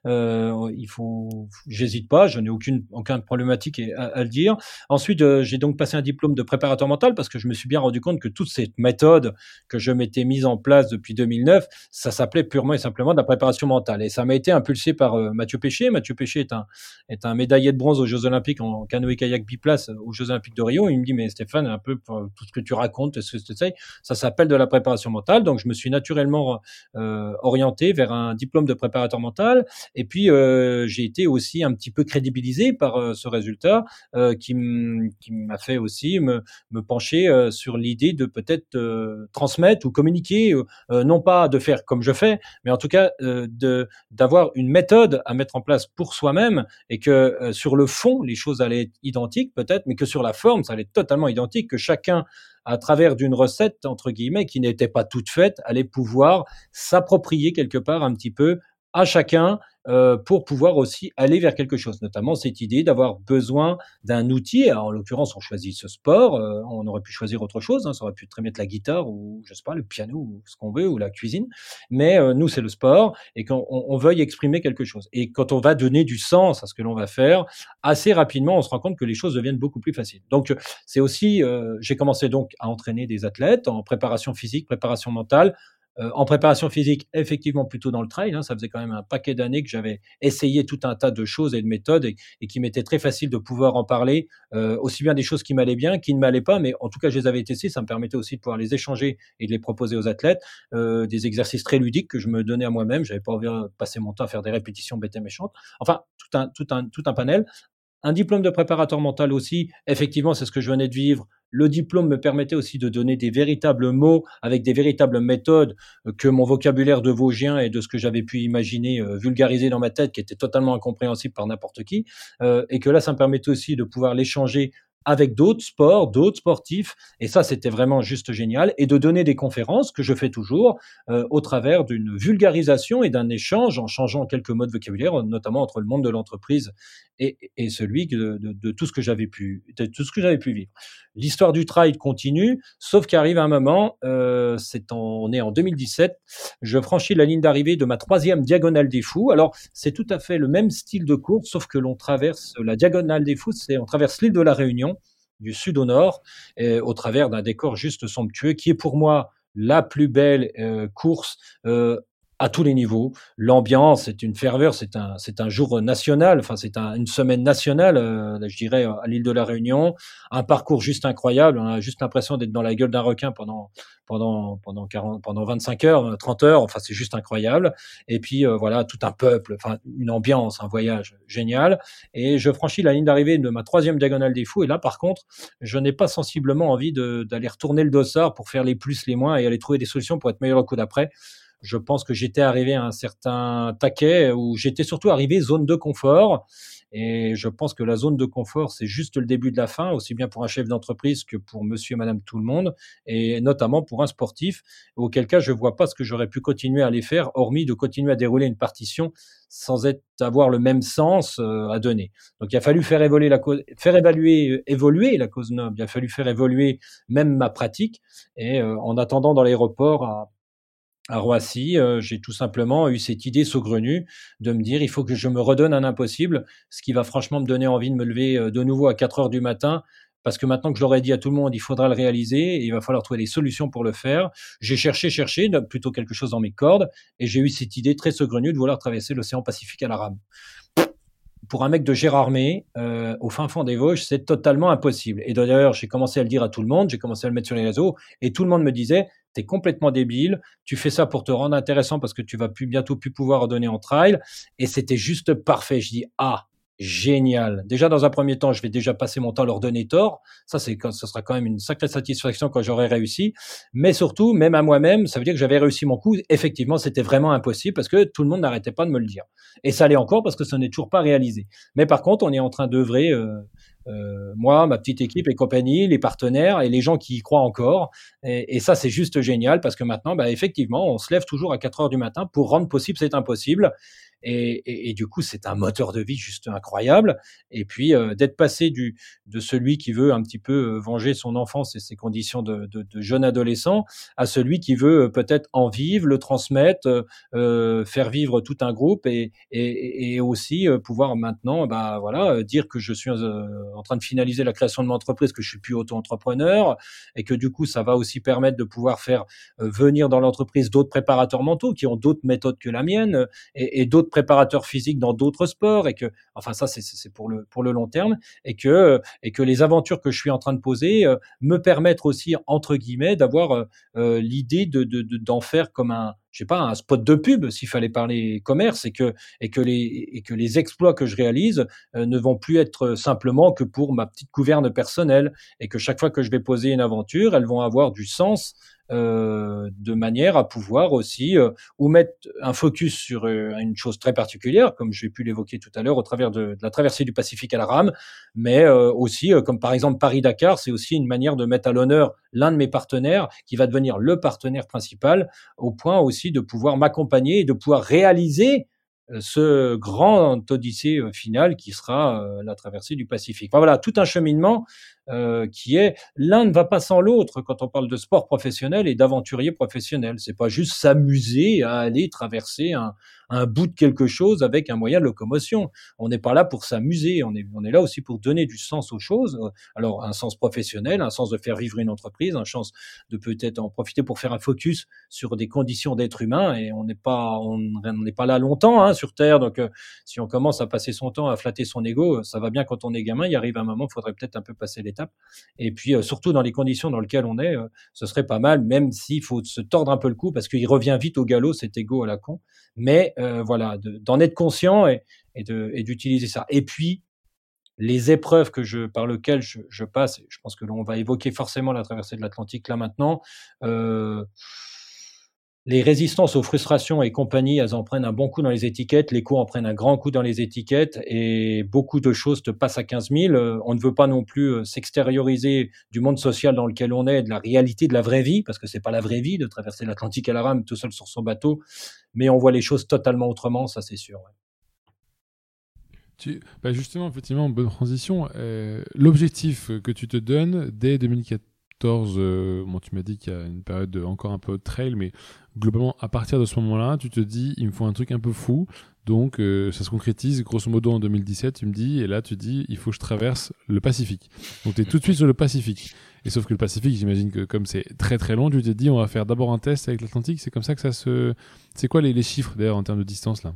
Euh, il faut, j'hésite pas, je n'ai aucune, aucune problématique à, à, le dire. Ensuite, j'ai donc passé un diplôme de préparateur mental parce que je me suis bien rendu compte que toute cette méthode que je m'étais mise en place depuis 2009, ça s'appelait purement et simplement de la préparation mentale. Et ça m'a été impulsé par Mathieu Péché. Mathieu Péché est un, est un médaillé de bronze aux Jeux Olympiques en canoë-kayak biplace aux Jeux Olympiques de Rio. Il me dit, mais Stéphane, un peu pour tout ce que tu racontes, ce que tu sais, ça s'appelle de la préparation mentale. Donc, je me suis naturellement euh, orienté vers un diplôme de préparateur mental. Et puis, euh, j'ai été aussi un petit peu crédibilisé par euh, ce résultat qui m'a fait aussi me, pencher sur l'idée de peut-être transmettre ou communiquer, non pas de faire comme je fais, mais en tout cas d'avoir une méthode à mettre en place pour soi-même et que sur le fond, les choses allaient être identiques peut-être, mais que sur la forme, ça allait être totalement identique, que chacun, à travers d'une recette, entre guillemets, qui n'était pas toute faite, allait pouvoir s'approprier quelque part un petit peu à chacun euh, pour pouvoir aussi aller vers quelque chose, notamment cette idée d'avoir besoin d'un outil. en l'occurrence, on choisit ce sport. Euh, on aurait pu choisir autre chose. Hein, ça aurait pu très bien être la guitare ou je sais pas le piano ou ce qu'on veut ou la cuisine. Mais euh, nous, c'est le sport et qu'on on, veuille exprimer quelque chose. Et quand on va donner du sens à ce que l'on va faire, assez rapidement, on se rend compte que les choses deviennent beaucoup plus faciles. Donc, c'est aussi, j'ai commencé donc à entraîner des athlètes en préparation physique, préparation mentale en préparation physique, effectivement plutôt dans le trail. Hein. ça faisait quand même un paquet d'années que j'avais essayé tout un tas de choses et de méthodes et, qui m'était très facile de pouvoir en parler, aussi bien des choses qui m'allaient bien, qui ne m'allaient pas, mais en tout cas je les avais testées. Ça me permettait aussi de pouvoir les échanger et de les proposer aux athlètes. des exercices très ludiques que je me donnais à moi-même. J'avais pas envie de passer mon temps à faire des répétitions bêtes et méchantes. Enfin, tout un, tout un, tout un panel. Un diplôme de préparateur mental aussi, effectivement, c'est ce que je venais de vivre. Le diplôme me permettait aussi de donner des véritables mots avec des véritables méthodes euh, que mon vocabulaire de Vosgien et de ce que j'avais pu imaginer euh, vulgariser dans ma tête, qui était totalement incompréhensible par n'importe qui, euh, et que là, ça me permettait aussi de pouvoir l'échanger avec d'autres sports, d'autres sportifs. Et ça, c'était vraiment juste génial. Et de donner des conférences, que je fais toujours, euh, au travers d'une vulgarisation et d'un échange en changeant quelques mots de vocabulaire, notamment entre le monde de l'entreprise et, celui de, tout ce que j'avais pu, tout ce que j'avais pu vivre. L'histoire du trail continue, sauf qu'arrive un moment, euh, on est en 2017, je franchis la ligne d'arrivée de ma troisième diagonale des fous. Alors, c'est tout à fait le même style de course, sauf que l'on traverse la diagonale des fous, c'est on traverse l'île de la Réunion du sud au nord, et au travers d'un décor juste somptueux, qui est pour moi la plus belle euh, course euh, à tous les niveaux. L'ambiance, c'est une ferveur, c'est un, c'est un jour national, enfin c'est un, une semaine nationale, euh, je dirais, à l'île de la Réunion. Un parcours juste incroyable, on a juste l'impression d'être dans la gueule d'un requin pendant pendant pendant 40, pendant 25 heures, 30 heures, enfin c'est juste incroyable. Et puis euh, voilà, tout un peuple, enfin une ambiance, un voyage génial. Et je franchis la ligne d'arrivée de ma troisième diagonale des fous. Et là, par contre, je n'ai pas sensiblement envie d'aller retourner le dossard pour faire les plus, les moins et aller trouver des solutions pour être meilleur au coup d'après je pense que j'étais arrivé à un certain taquet où j'étais surtout arrivé zone de confort. Et je pense que la zone de confort, c'est juste le début de la fin, aussi bien pour un chef d'entreprise que pour monsieur et madame tout le monde, et notamment pour un sportif, auquel cas je vois pas ce que j'aurais pu continuer à aller faire, hormis de continuer à dérouler une partition sans être, avoir le même sens euh, à donner. Donc il a fallu faire évoluer la cause, faire évaluer, évoluer la cause noble, il a fallu faire évoluer même ma pratique, et euh, en attendant dans l'aéroport à à Roissy, euh, j'ai tout simplement eu cette idée saugrenue de me dire il faut que je me redonne un impossible, ce qui va franchement me donner envie de me lever euh, de nouveau à 4 heures du matin, parce que maintenant que je l'aurais dit à tout le monde, il faudra le réaliser et il va falloir trouver des solutions pour le faire. J'ai cherché, cherché, plutôt quelque chose dans mes cordes, et j'ai eu cette idée très saugrenue de vouloir traverser l'océan Pacifique à la rame pour un mec de Gérardmer, euh, au fin fond des Vosges, c'est totalement impossible. Et d'ailleurs, j'ai commencé à le dire à tout le monde, j'ai commencé à le mettre sur les réseaux, et tout le monde me disait, complètement débile, tu fais ça pour te rendre intéressant parce que tu vas plus bientôt plus pouvoir donner en trail. Et c'était juste parfait. Je dis, ah, génial. Déjà, dans un premier temps, je vais déjà passer mon temps à leur donner tort. Ça, c'est, ce sera quand même une sacrée satisfaction quand j'aurai réussi. Mais surtout, même à moi-même, ça veut dire que j'avais réussi mon coup. Effectivement, c'était vraiment impossible parce que tout le monde n'arrêtait pas de me le dire. Et ça l'est encore parce que ce n'est toujours pas réalisé. Mais par contre, on est en train d'œuvrer, euh, euh, moi, ma petite équipe et compagnie, les partenaires et les gens qui y croient encore. Et, ça, c'est juste génial parce que maintenant, bah, effectivement, on se lève toujours à 4 heures du matin pour rendre possible cet impossible. Et, du coup, c'est un moteur de vie juste incroyable. Et puis, euh, d'être passé du, de celui qui veut un petit peu euh, venger son enfance et ses conditions de, de, de jeune adolescent à celui qui veut euh, peut-être en vivre, le transmettre, euh, faire vivre tout un groupe et, et, aussi pouvoir maintenant, bah voilà, dire que je suis en train de finaliser la création de mon entreprise, que je suis plus auto-entrepreneur et que du coup, ça va aussi permettre de pouvoir faire venir dans l'entreprise d'autres préparateurs mentaux qui ont d'autres méthodes que la mienne et d'autres préparateurs physiques dans d'autres sports et que, enfin ça c'est pour le pour le long terme et que et que les aventures que je suis en train de poser euh, me permettent aussi entre guillemets d'avoir euh, euh, l'idée de d'en faire comme un je sais pas un spot de pub s'il fallait parler commerce et que et que les et que les exploits que je réalise ne vont plus être simplement que pour ma petite couverne personnelle et que chaque fois que je vais poser une aventure elles vont avoir du sens euh, de manière à pouvoir aussi euh, ou mettre un focus sur euh, une chose très particulière, comme j'ai pu l'évoquer tout à l'heure au travers de, de, la traversée du Pacifique à la rame, mais aussi comme par exemple Paris-Dakar, c'est aussi une manière de mettre à l'honneur l'un de mes partenaires qui va devenir le partenaire principal, au point aussi de pouvoir m'accompagner et de pouvoir réaliser ce grand odyssée final qui sera la traversée du Pacifique. Enfin, voilà, tout un cheminement euh, qui est l'un ne va pas sans l'autre quand on parle de sport professionnel et d'aventurier professionnel. C'est pas juste s'amuser à aller traverser un, un bout de quelque chose avec un moyen de locomotion. On n'est pas là pour s'amuser, on est, on est là aussi pour donner du sens aux choses. Alors un sens professionnel, un sens de faire vivre une entreprise, un sens de peut-être en profiter pour faire un focus sur des conditions d'être humain. Et on n'est pas, on n'est pas là longtemps hein, sur Terre. Donc euh, si on commence à passer son temps à flatter son ego, ça va bien quand on est gamin. Il arrive un moment, il faudrait peut-être un peu passer Et puis euh, surtout dans les conditions dans lesquelles on est, euh, ce serait pas mal, même s'il faut se tordre un peu le cou parce qu'il revient vite au galop cet ego à la con. Mais euh, voilà, d'en être conscient et, d'utiliser ça. Et puis, les épreuves que par lesquelles je, je passe, je pense que l'on va évoquer forcément la traversée de l'Atlantique là maintenant. Les résistances aux frustrations et compagnie, elles en prennent un bon coup dans les étiquettes, l'écho en prennent un grand coup dans les étiquettes et beaucoup de choses te passent à 15 000. Euh, on ne veut pas non plus euh, s'extérioriser du monde social dans lequel on est, de la réalité de la vraie vie, parce que c'est pas la vraie vie de traverser l'Atlantique à la rame tout seul sur son bateau, mais on voit les choses totalement autrement, ça c'est sûr. Bah justement, effectivement, bonne transition. Euh, L'objectif que tu te donnes dès 2014, euh, bon, tu m'as dit qu'il y a une période de, encore un peu de trail, mais globalement, à partir de ce moment-là, tu te dis, il me faut un truc un peu fou. Donc, euh, ça se concrétise grosso modo en 2017, tu me dis, et là, tu dis, il faut que je traverse le Pacifique. Donc, tu es tout de suite sur le Pacifique. Et sauf que le Pacifique, j'imagine que comme c'est très très long, tu t'es dit, on va faire d'abord un test avec l'Atlantique. C'est comme ça que ça se. C'est quoi les, les chiffres d'ailleurs en termes de distance là?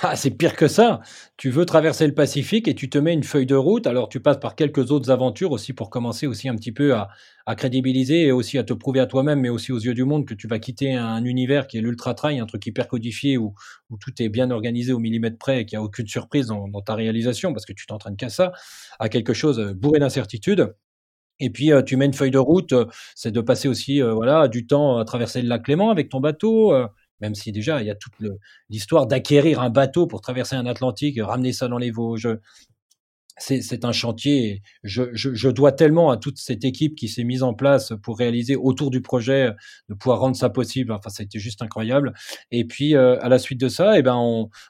Ah, c'est pire que ça. Tu veux traverser le Pacifique et tu te mets une feuille de route. Alors tu passes par quelques autres aventures aussi pour commencer aussi un petit peu à, crédibiliser et aussi à te prouver à toi-même, mais aussi aux yeux du monde que tu vas quitter un univers qui est l'ultra trail, un truc hyper codifié où, tout est bien organisé au millimètre près et qu'il n'y a aucune surprise dans, ta réalisation parce que tu t'entraînes qu'à ça, à quelque chose bourré d'incertitude. Et puis euh, tu mets une feuille de route, euh, c'est de passer aussi euh, voilà du temps à traverser le lac Clément avec ton bateau même si déjà il y a toute l'histoire d'acquérir un bateau pour traverser un Atlantique, ramener ça dans les Vosges, c'est un chantier. Je, dois tellement à toute cette équipe qui s'est mise en place pour réaliser autour du projet, de pouvoir rendre ça possible. Enfin, été juste incroyable. Et puis, euh, à la suite de ça, eh ben,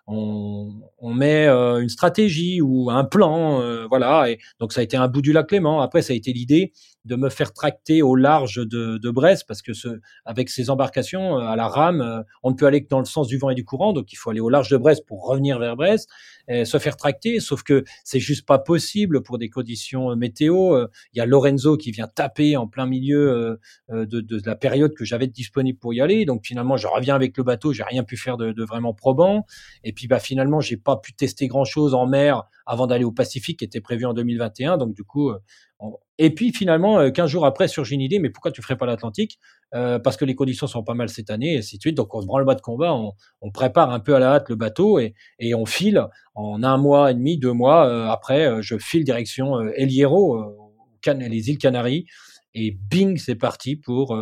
on met euh, une stratégie ou un plan, euh, voilà. Et donc, ça a été un bout du lac Clément. Après, ça a été l'idée de me faire tracter au large de, de Brest, parce que ce, avec ces embarcations à la rame, on ne peut aller que dans le sens du vent et du courant, donc il faut aller au large de Brest pour revenir vers Brest, et se faire tracter. Sauf que c'est juste pas possible pour des conditions euh, météo. Euh, il y a Lorenzo qui vient taper en plein milieu euh, de, de la période que j'avais disponible pour y aller. Donc finalement, je reviens avec le bateau, j'ai rien pu faire de, de, vraiment probant. Et puis bah finalement, j'ai pas pu tester grand chose en mer avant d'aller au Pacifique, qui était prévu en 2021. Donc du coup, et puis finalement, 15 jours après, surgit une idée, mais pourquoi tu ferais pas l'Atlantique? Parce que les conditions sont pas mal cette année, et ainsi de suite. Donc on se branle le bas de combat, on, prépare un peu à la hâte le bateau, et, et on file en un mois et demi, deux mois après, je file direction El Hierro, les îles Canaries, et bing, c'est parti pour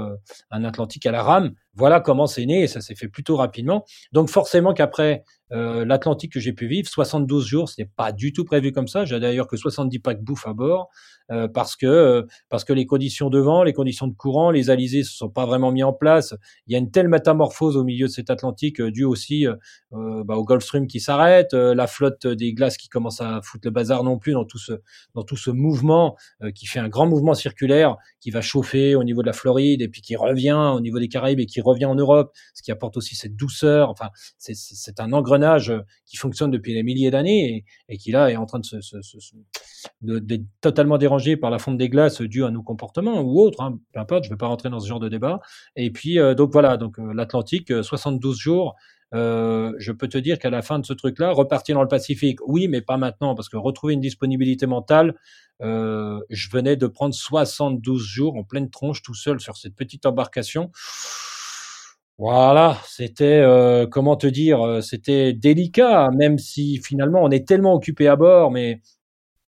un Atlantique à la rame. Voilà comment c'est né, et ça s'est fait plutôt rapidement. Donc forcément qu'après euh, l'Atlantique que j'ai pu vivre, 72 jours, ce n'est pas du tout prévu comme ça. J'ai d'ailleurs que 70 packs bouffe à bord euh, parce que euh, parce que les conditions de vent, les conditions de courant, les alizés se sont pas vraiment mis en place. Il y a une telle métamorphose au milieu de cet Atlantique due aussi bah, au Gulf Stream qui s'arrête, la flotte des glaces qui commence à foutre le bazar non plus dans tout ce dans tout ce mouvement qui fait un grand mouvement circulaire qui va chauffer au niveau de la Floride et puis qui revient au niveau des Caraïbes et qui revient en Europe, ce qui apporte aussi cette douceur. Enfin, c'est un engrenage euh, qui fonctionne depuis des milliers d'années et, qui là est en train de, se, d'être totalement dérangé par la fonte des glaces due à nos comportements ou autres, hein, peu importe, je ne vais pas rentrer dans ce genre de débat. Et puis euh, donc voilà, donc euh, l'Atlantique, 72 jours. je peux te dire qu'à la fin de ce truc-là, repartir dans le Pacifique, oui, mais pas maintenant, parce que retrouver une disponibilité mentale, je venais de prendre 72 jours en pleine tronche tout seul sur cette petite embarcation. Voilà, c'était euh, comment te dire, euh, c'était délicat, même si finalement on est tellement occupé à bord, mais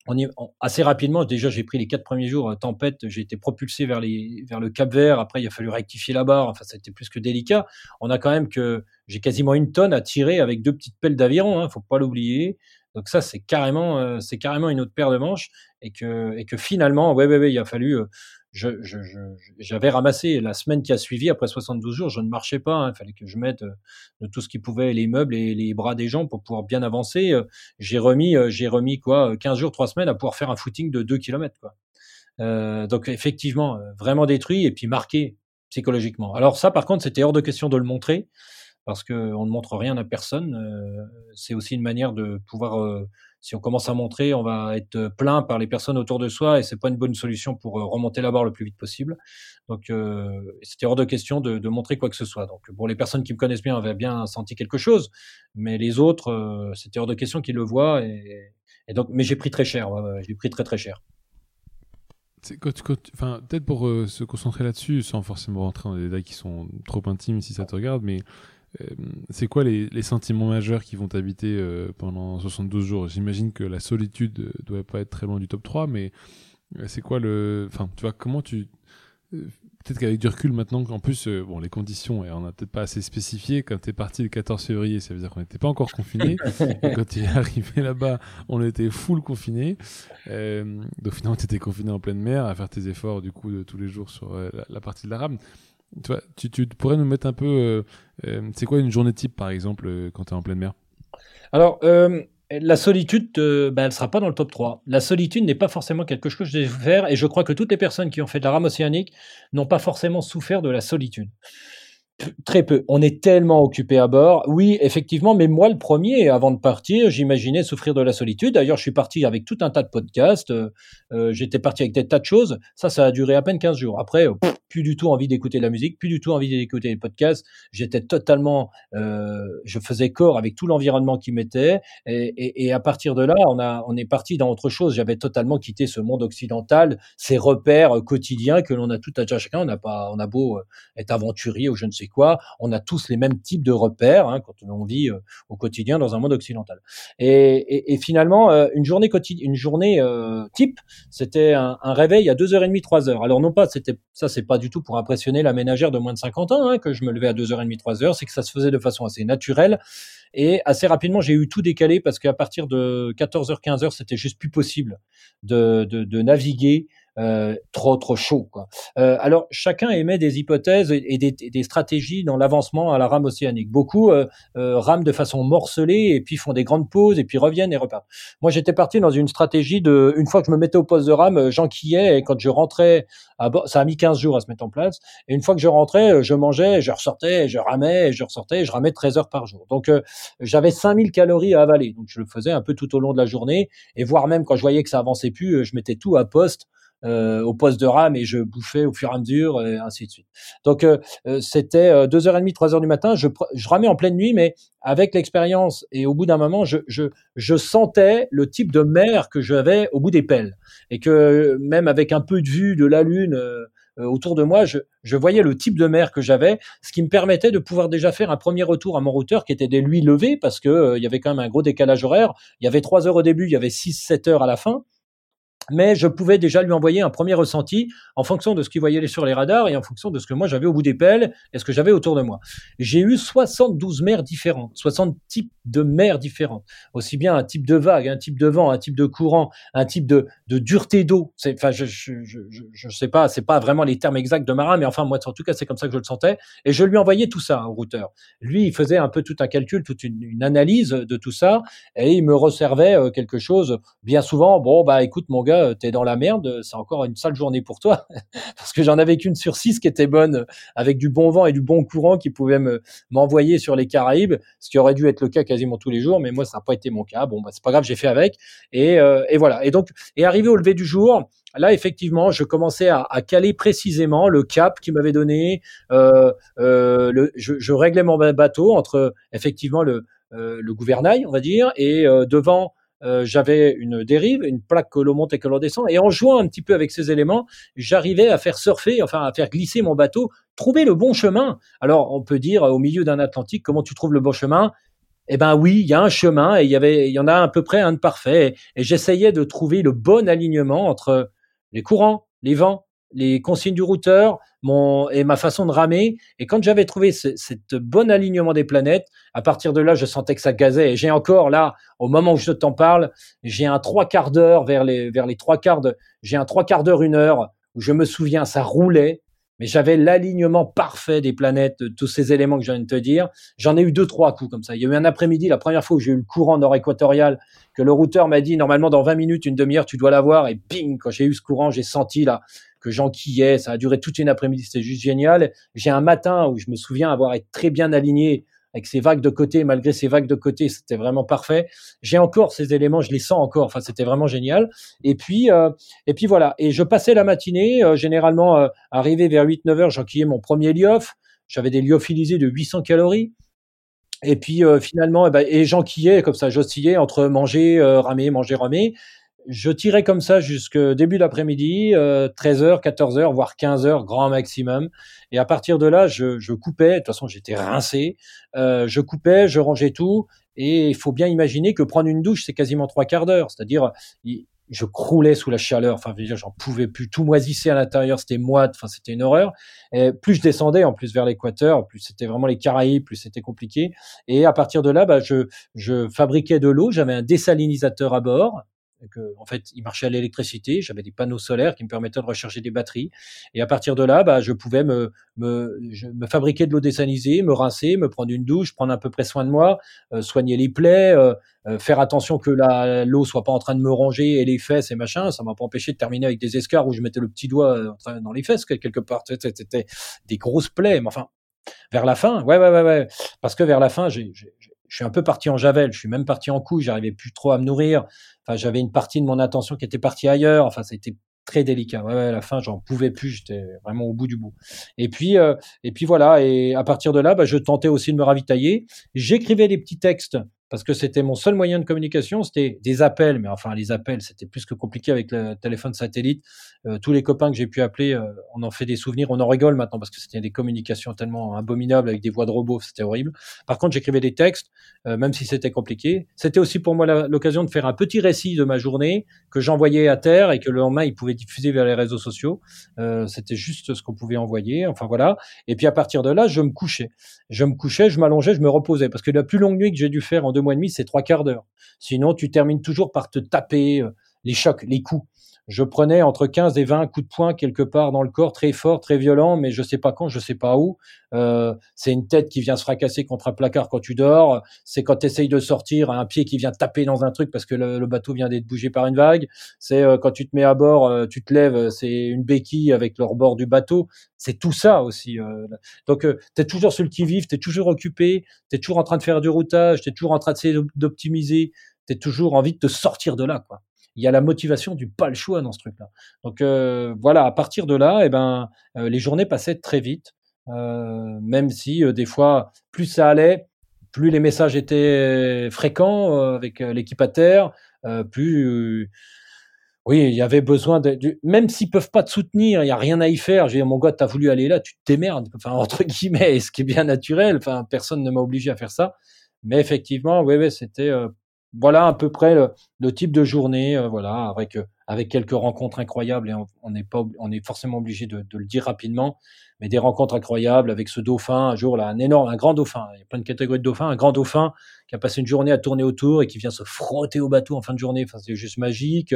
on est assez rapidement. Déjà, j'ai pris les quatre premiers jours euh, tempête, j'ai été propulsé vers les vers le Cap Vert. Après, il a fallu rectifier la barre. Enfin, été plus que délicat. On a quand même que j'ai quasiment une tonne à tirer avec deux petites pelles d'aviron. Hein, faut pas l'oublier. Donc ça, c'est carrément, c'est carrément une autre paire de manches et que et que finalement, ouais, ouais, ouais, il a fallu j'avais je, je, ramassé la semaine qui a suivi, après 72 jours, je ne marchais pas. Hein. Il fallait que je mette euh, de tout ce qui pouvait les meubles et les bras des gens pour pouvoir bien avancer. Euh, j'ai remis, euh, j'ai remis quoi, 15 jours, 3 semaines à pouvoir faire un footing de 2 km. Quoi. donc effectivement, vraiment détruit et puis marqué psychologiquement. Alors ça, par contre, c'était hors de question de le montrer parce qu'on ne montre rien à personne. c'est aussi une manière de pouvoir si on commence à montrer, on va être plein par les personnes autour de soi et c'est pas une bonne solution pour euh, remonter la barre le plus vite possible. Donc, euh, c'était hors de question de, montrer quoi que ce soit. Donc, pour les personnes qui me connaissent bien avaient bien senti quelque chose, mais les autres, euh, c'était hors de question qu'ils le voient. Et, donc, mais j'ai pris très cher. j'ai pris très très cher. Enfin, peut-être pour se concentrer là-dessus, sans forcément rentrer dans des détails qui sont trop intimes si ça te regarde, mais euh, c'est quoi les, sentiments majeurs qui vont t'habiter euh, pendant 72 jours? J'imagine que la solitude euh, doit pas être très loin du top 3, mais c'est quoi le. Enfin, tu vois, comment tu. Peut-être qu'avec du recul maintenant, en plus, bon, les conditions, et on n'a peut-être pas assez spécifié. Quand tu es parti le 14 février, ça veut dire qu'on n'était pas encore confiné. quand tu es arrivé là-bas, on était full confiné. donc finalement, tu étais confiné en pleine mer à faire tes efforts du coup de tous les jours sur la, partie de la rame. Tu, tu, pourrais nous mettre un peu. Euh, euh, c'est quoi une journée type, par exemple, euh, quand tu es en pleine mer? Alors, la solitude, ben, elle ne sera pas dans le top 3. La solitude n'est pas forcément quelque chose que je vais faire, et je crois que toutes les personnes qui ont fait de la rame océanique n'ont pas forcément souffert de la solitude. Très peu. On est tellement occupé à bord. Oui, effectivement, mais moi, le premier, avant de partir, j'imaginais souffrir de la solitude. D'ailleurs, je suis parti avec tout un tas de podcasts. J'étais parti avec des tas de choses. Ça, ça a duré à peine 15 jours. Après, plus du tout envie d'écouter la musique, plus du tout envie d'écouter les podcasts. J'étais totalement, euh, je faisais corps avec tout l'environnement qui m'était, et, et, à partir de là, on a, on est parti dans autre chose. J'avais totalement quitté ce monde occidental, ces repères quotidiens que l'on a tout à chacun. On n'a pas, on a beau euh, être aventurier ou je ne sais quoi, on a tous les mêmes types de repères hein, quand on vit euh, au quotidien dans un monde occidental. Et, finalement, euh, une journée quotidienne, une journée type, c'était un, réveil à 2h30, 3h. Alors non pas, c'était ça, c'est pas du tout pour impressionner la ménagère de moins de 50 ans, hein, que je me levais à 2h30, 3h, c'est que ça se faisait de façon assez naturelle. Et assez rapidement, j'ai eu tout décalé parce qu'à partir de 14h, 15h, c'était juste plus possible de, de naviguer euh, trop trop chaud. Quoi. Euh, alors chacun émet des hypothèses et des, des stratégies dans l'avancement à la rame océanique. Beaucoup euh, euh, rament de façon morcelée et puis font des grandes pauses et puis reviennent et repartent. Moi j'étais parti dans une stratégie de, une fois que je me mettais au poste de rame, euh, j'enquillais et quand je rentrais, à bord, ça a mis 15 jours à se mettre en place. Et une fois que je rentrais, je mangeais, je ressortais, je ramais, je ressortais, je ramais 13 heures par jour. Donc j'avais 5000 calories à avaler. Donc je le faisais un peu tout au long de la journée et voire même quand je voyais que ça avançait plus, je mettais tout à poste euh, au poste de rame et je bouffais au fur et à mesure et ainsi de suite. Donc euh, euh, c'était 2h30, 3h du matin, je, je ramais en pleine nuit, mais avec l'expérience et au bout d'un moment, je, je, je sentais le type de mer que j'avais au bout des pelles et que même avec un peu de vue de la lune autour de moi, je, je, voyais le type de mer que j'avais, ce qui me permettait de pouvoir déjà faire un premier retour à mon routeur qui était des lui levées parce que il y avait quand même un gros décalage horaire. Il y avait 3 heures au début, il y avait 6-7 heures à la fin mais je pouvais déjà lui envoyer un premier ressenti en fonction de ce qu'il voyait sur les radars et en fonction de ce que moi j'avais au bout des pelles et ce que j'avais autour de moi. J'ai eu 72 mers différentes, 60 types de mers différentes, aussi bien un type de vague, un type de vent, un type de courant, un type de, dureté d'eau. Enfin, je, je, je, je, sais pas, c'est pas vraiment les termes exacts de marin, mais enfin moi en tout cas c'est comme ça que je le sentais et je lui envoyais tout ça au routeur. Lui, il faisait un peu tout un calcul, toute une, analyse de tout ça et il me resservait euh, quelque chose. Bien souvent, bon bah écoute mon gars t'es dans la merde, c'est encore une sale journée pour toi. Parce que j'en avais qu'une sur six qui était bonne, avec du bon vent et du bon courant qui pouvait me, m'envoyer sur les Caraïbes, ce qui aurait dû être le cas quasiment tous les jours, mais moi, ça n'a pas été mon cas. Bon, bah, c'est pas grave, j'ai fait avec. Et, euh, et voilà. Et donc, et arrivé au lever du jour, là, effectivement, je commençais à, caler précisément le cap qu'il m'avait donné. Euh, euh, je, réglais mon bateau entre effectivement le, euh, le gouvernail, on va dire, et devant j'avais une dérive, une plaque que l'on monte et que l'on descend, et en jouant un petit peu avec ces éléments, j'arrivais à faire surfer, enfin à faire glisser mon bateau, trouver le bon chemin. Alors on peut dire au milieu d'un Atlantique, comment tu trouves le bon chemin? Eh ben oui, il y a un chemin et il y avait, il y en a à peu près un de parfait. Et, j'essayais de trouver le bon alignement entre les courants, les vents, les consignes du routeur, mon et ma façon de ramer. Et quand j'avais trouvé ce cette bon alignement des planètes, à partir de là, je sentais que ça gazait. Et j'ai encore là, au moment où je t'en parle, j'ai un trois quarts d'heure vers les vers les trois quarts de, j'ai un trois quarts d'heure, une heure où je me souviens, ça roulait. Mais j'avais l'alignement parfait des planètes, tous ces éléments que je viens de te dire. J'en ai eu deux, trois coups comme ça. Il y a eu un après-midi, la première fois où j'ai eu le courant nord-équatorial, que le routeur m'a dit, normalement, dans 20 minutes, une demi-heure, tu dois l'avoir. Et ping, quand j'ai eu ce courant, j'ai senti là que j'enquillais. Ça a duré toute une après-midi. C'était juste génial. J'ai un matin où je me souviens avoir été très bien aligné avec ces vagues de côté, malgré ces vagues de côté, c'était vraiment parfait. J'ai encore ces éléments, je les sens encore. Enfin, c'était vraiment génial. Et puis, euh, et puis voilà. Et je passais la matinée, euh, généralement euh, arrivé vers 8-9 heures, j'enquillais mon premier liof. J'avais des lyophilisés de 800 calories. Et puis finalement, eh ben, et j'enquillais comme ça, j'oscillais entre manger, ramer, manger, ramer je tirais comme ça jusqu'au début d'après-midi, 13h, 14h, voire 15h, grand maximum. Et à partir de là, je, je coupais. De toute façon, j'étais rincé. Euh, je coupais, je rangeais tout. Et il faut bien imaginer que prendre une douche, c'est quasiment trois quarts d'heure. C'est-à-dire, je croulais sous la chaleur. Enfin, j'en pouvais plus. Tout moisissait à l'intérieur. C'était moite. Enfin, c'était une horreur. Et plus je descendais, en plus vers l'équateur, plus c'était vraiment les Caraïbes, plus c'était compliqué. Et à partir de là, bah, je, je fabriquais de l'eau. J'avais un désalinisateur à bord que, en fait, il marchait à l'électricité. J'avais des panneaux solaires qui me permettaient de recharger des batteries. Et à partir de là, bah, je pouvais me, me, me fabriquer de l'eau désalinisée, me rincer, me prendre une douche, prendre à peu près soin de moi, euh, soigner les plaies, euh, euh, faire attention que l'eau soit pas en train de me ronger et les fesses et machin. Ça m'a pas empêché de terminer avec des escarres où je mettais le petit doigt dans les fesses quelque part. C'était des grosses plaies. Mais enfin, vers la fin, ouais, ouais, ouais, ouais. Parce que vers la fin, j'ai, je suis un peu parti en javel, je suis même parti en couille, j'arrivais plus trop à me nourrir. Enfin, j'avais une partie de mon attention qui était partie ailleurs. Enfin, c'était très délicat. Ouais, à la fin, j'en pouvais plus. J'étais vraiment au bout du bout. Et puis, euh, et puis voilà. Et à partir de là, bah, je tentais aussi de me ravitailler. J'écrivais des petits textes parce que c'était mon seul moyen de communication, c'était des appels, mais enfin les appels, c'était plus que compliqué avec le téléphone satellite. Euh, tous les copains que j'ai pu appeler, euh, on en fait des souvenirs, on en rigole maintenant parce que c'était des communications tellement abominables avec des voix de robots, c'était horrible. Par contre, j'écrivais des textes, euh, même si c'était compliqué. C'était aussi pour moi l'occasion de faire un petit récit de ma journée que j'envoyais à terre et que le lendemain, il pouvait diffuser vers les réseaux sociaux. c'était juste ce qu'on pouvait envoyer, enfin voilà. Et puis à partir de là, je me couchais. Je me couchais, je m'allongeais, je me reposais parce que la plus longue nuit que j'ai dû faire en deux mois et demi, c'est trois quarts d'heure. Sinon, tu termines toujours par te taper euh, les chocs, les coups. Je prenais entre 15 et 20 coups de poing quelque part dans le corps, très fort, très violent, mais je sais pas quand, je sais pas où. Euh, c'est une tête qui vient se fracasser contre un placard quand tu dors. C'est quand tu essayes de sortir, un pied qui vient taper dans un truc parce que le, bateau vient d'être bougé par une vague. C'est euh, quand tu te mets à bord, euh, tu te lèves, c'est une béquille avec le rebord du bateau. C'est tout ça aussi. Donc, tu es toujours sur le qui-vive, tu es toujours occupé, tu es toujours en train de faire du routage, tu es toujours en train d'essayer d'optimiser, tu es toujours envie de te sortir de là. quoi il y a la motivation du pas le choix dans ce truc-là. Donc euh, voilà, à partir de là, eh ben, euh, les journées passaient très vite, euh, même si des fois, plus ça allait, plus les messages étaient fréquents avec l'équipe à terre, plus oui, il y avait besoin de, même s'ils peuvent pas te soutenir, il y a rien à y faire. J'ai mon gars, t'as voulu aller là, tu te démerdes. Enfin, entre guillemets, ce qui est bien naturel. Enfin, personne ne m'a obligé à faire ça. Mais effectivement, oui, oui, c'était voilà à peu près le, type de journée, euh, voilà, avec euh, avec quelques rencontres incroyables et on n'est pas, on est forcément obligé de, le dire rapidement, mais des rencontres incroyables avec ce dauphin. Un jour là, un énorme, un grand dauphin. Il y a plein de catégories de dauphins. Un grand dauphin qui a passé une journée à tourner autour et qui vient se frotter au bateau en fin de journée. Enfin, c'est juste magique.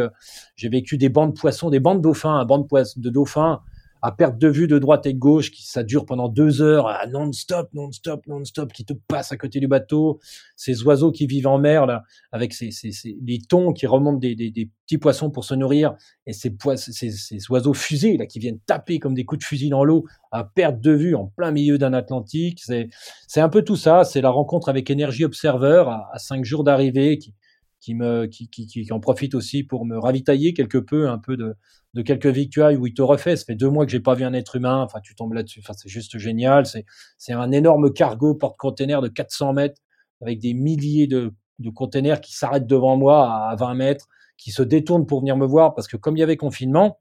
J'ai vécu des bancs de poissons, des bancs de dauphins, un banc de, de dauphins à perte de vue de droite et de gauche, qui ça dure pendant deux heures, non-stop, non-stop, non-stop, qui te passe à côté du bateau. Ces oiseaux qui vivent en mer là, avec ces, ces, ces les thons qui remontent des, des, des, petits poissons pour se nourrir, et ces, ces, ces oiseaux fusés là qui viennent taper comme des coups de fusil dans l'eau à perte de vue en plein milieu d'un Atlantique. C'est c'est un peu tout ça. C'est la rencontre avec Energy Observer à, à cinq jours d'arrivée qui qui me qui, qui, qui, en profite aussi pour me ravitailler quelque peu un peu de, de quelques victuailles où il te refait. Ça fait deux mois que j'ai pas vu un être humain. Enfin, tu tombes là-dessus. Enfin, c'est juste génial. C'est c'est un énorme cargo porte-container de 400 mètres avec des milliers de, de containers qui s'arrêtent devant moi à 20 mètres, qui se détournent pour venir me voir parce que comme il y avait confinement,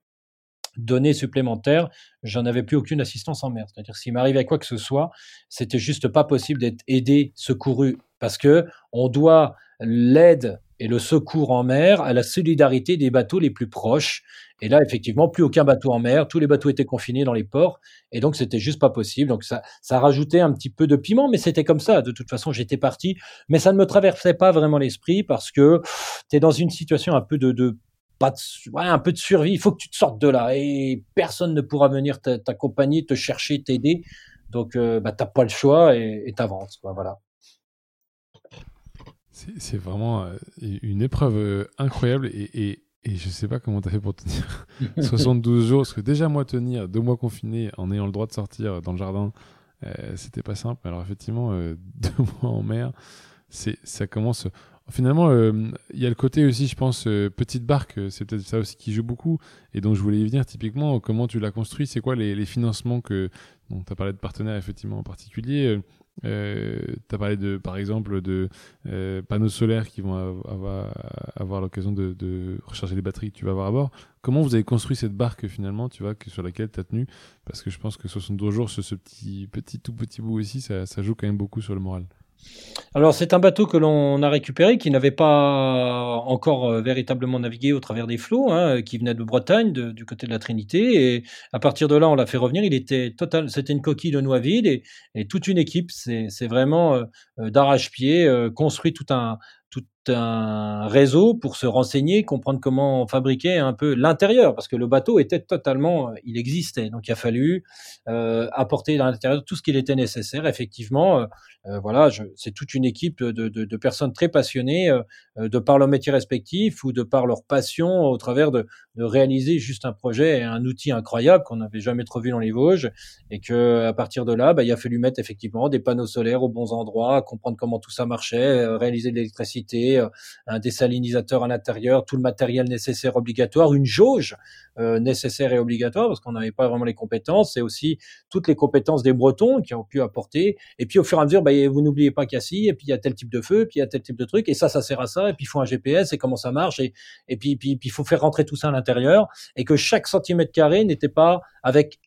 données supplémentaires, j'en avais plus aucune assistance en mer. C'est-à-dire s'il m'arrivait quoi que ce soit, c'était juste pas possible d'être aidé, secouru, parce que on doit l'aide et le secours en mer à la solidarité des bateaux les plus proches. Et là, effectivement, plus aucun bateau en mer, tous les bateaux étaient confinés dans les ports, et donc c'était juste pas possible. Donc ça, ça rajoutait un petit peu de piment, mais c'était comme ça. De toute façon, j'étais parti, mais ça ne me traversait pas vraiment l'esprit parce que tu es dans une situation un peu de, de pas un peu de survie. Il faut que tu te sortes de là et personne ne pourra venir t'accompagner, te chercher, t'aider. Donc, euh, bah, t'as pas le choix et t'avances. Voilà. C'est vraiment euh, une épreuve euh, incroyable et, et, et je sais pas comment tu as fait pour tenir 72 jours. Parce que déjà, moi, tenir deux mois confiné en ayant le droit de sortir dans le jardin, c'était pas simple. Alors, effectivement, deux mois en mer, ça commence. Finalement, il y a le côté aussi, je pense, petite barque, c'est peut-être ça aussi qui joue beaucoup. Et donc, je voulais y venir typiquement, comment tu l'as construit, c'est quoi les, les, financements que. tu as parlé de partenaires, effectivement, en particulier. Euh, tu as parlé de, par exemple de euh, panneaux solaires qui vont avoir, avoir l'occasion de, de, recharger les batteries que tu vas avoir à bord. Comment vous avez construit cette barque finalement, tu vois, que, sur laquelle tu as tenu? Parce que je pense que 72 jours sur ce petit, petit, tout petit bout aussi, ça, ça joue quand même beaucoup sur le moral. Alors c'est un bateau que l'on a récupéré, qui n'avait pas encore euh, véritablement navigué au travers des flots, hein, qui venait de Bretagne, du côté de la Trinité. Et à partir de là, on l'a fait revenir. Il était total, c'était une coquille de noix vide et, toute une équipe. C'est vraiment euh, euh, d'arrache-pied construit tout un tout un réseau pour se renseigner, comprendre comment fabriquer un peu l'intérieur, parce que le bateau était totalement, il existait, donc il a fallu euh, apporter dans l'intérieur tout ce qu'il était nécessaire. Effectivement, euh, euh voilà, c'est toute une équipe de, personnes très passionnées, euh, de par leur métier respectif ou de par leur passion, au travers de, réaliser juste un projet et un outil incroyable qu'on n'avait jamais trop vu dans les Vosges, et que à partir de là, bah, il a fallu mettre effectivement des panneaux solaires aux bons endroits, comprendre comment tout ça marchait, réaliser de l'électricité euh, un désalinisateur à l'intérieur, tout le matériel nécessaire obligatoire, une jauge euh, nécessaire et obligatoire parce qu'on n'avait pas vraiment les compétences. C'est aussi toutes les compétences des Bretons qui ont pu apporter. Et puis au fur et à mesure, bah, vous n'oubliez pas qu'il y a ci, et puis il y a tel type de feu, puis il y a tel type de truc, et ça, ça sert à ça. Et puis il faut un GPS et comment ça marche. Et, et puis il faut faire rentrer tout ça à l'intérieur et que chaque centimètre carré n'était pas avec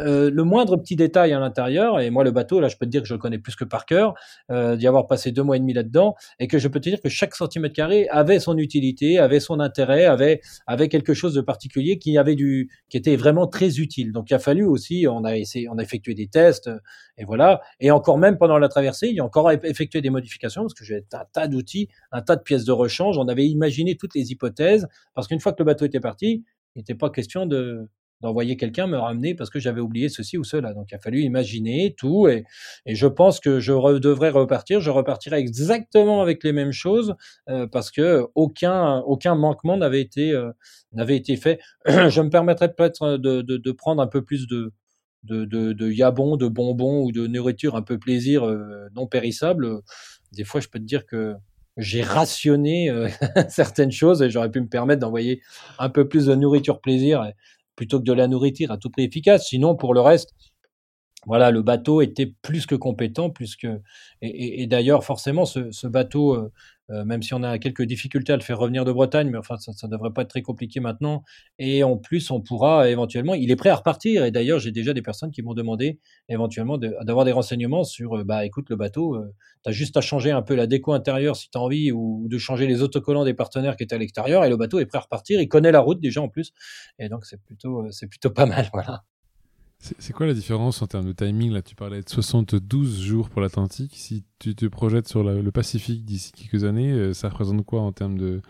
euh, le moindre petit détail à l'intérieur, et moi le bateau, là je peux te dire que je le connais plus que par cœur, euh, d'y avoir passé deux mois et demi là-dedans, et que je peux te dire que chaque centimètre carré avait son utilité, avait son intérêt, avait, avait quelque chose de particulier qui avait du, qui était vraiment très utile. Donc il a fallu aussi, on a essayé, on a effectué des tests, et voilà, et encore même pendant la traversée, il y a encore effectué des modifications parce que j'ai un tas d'outils, un tas de pièces de rechange, on avait imaginé toutes les hypothèses, parce qu'une fois que le bateau était parti, il n'était pas question de, d'envoyer quelqu'un me ramener parce que j'avais oublié ceci ou cela. Donc il a fallu imaginer tout et, et je pense que je devrais repartir. Je repartirai exactement avec les mêmes choses euh, parce que aucun aucun manquement n'avait été euh, été fait. je me permettrais peut-être de, de, prendre un peu plus de de, de, de yabon, de bonbons ou de nourriture un peu plaisir euh, non périssable. Des fois, je peux te dire que j'ai rationné certaines choses et j'aurais pu me permettre d'envoyer un peu plus de nourriture plaisir plutôt que de la nourriture à tout prix efficace. Sinon, pour le reste, voilà, le bateau était plus que compétent, plus et, d'ailleurs forcément ce, ce bateau, euh, euh, même si on a quelques difficultés à le faire revenir de Bretagne, mais enfin ça, ça devrait pas être très compliqué maintenant. Et en plus, on pourra éventuellement, il est prêt à repartir. Et d'ailleurs, j'ai déjà des personnes qui m'ont demandé éventuellement d'avoir des renseignements sur, euh, bah écoute, le bateau, tu as juste à changer un peu la déco intérieure si tu as envie, ou, de changer les autocollants des partenaires qui étaient à l'extérieur. Et le bateau est prêt à repartir. Il connaît la route déjà en plus, et donc c'est plutôt c'est plutôt pas mal, voilà. C'est quoi la différence en termes de timing Là, tu parlais de 72 jours pour l'Atlantique. Si tu te projettes sur le Pacifique d'ici quelques années, euh, ça représente quoi en termes de.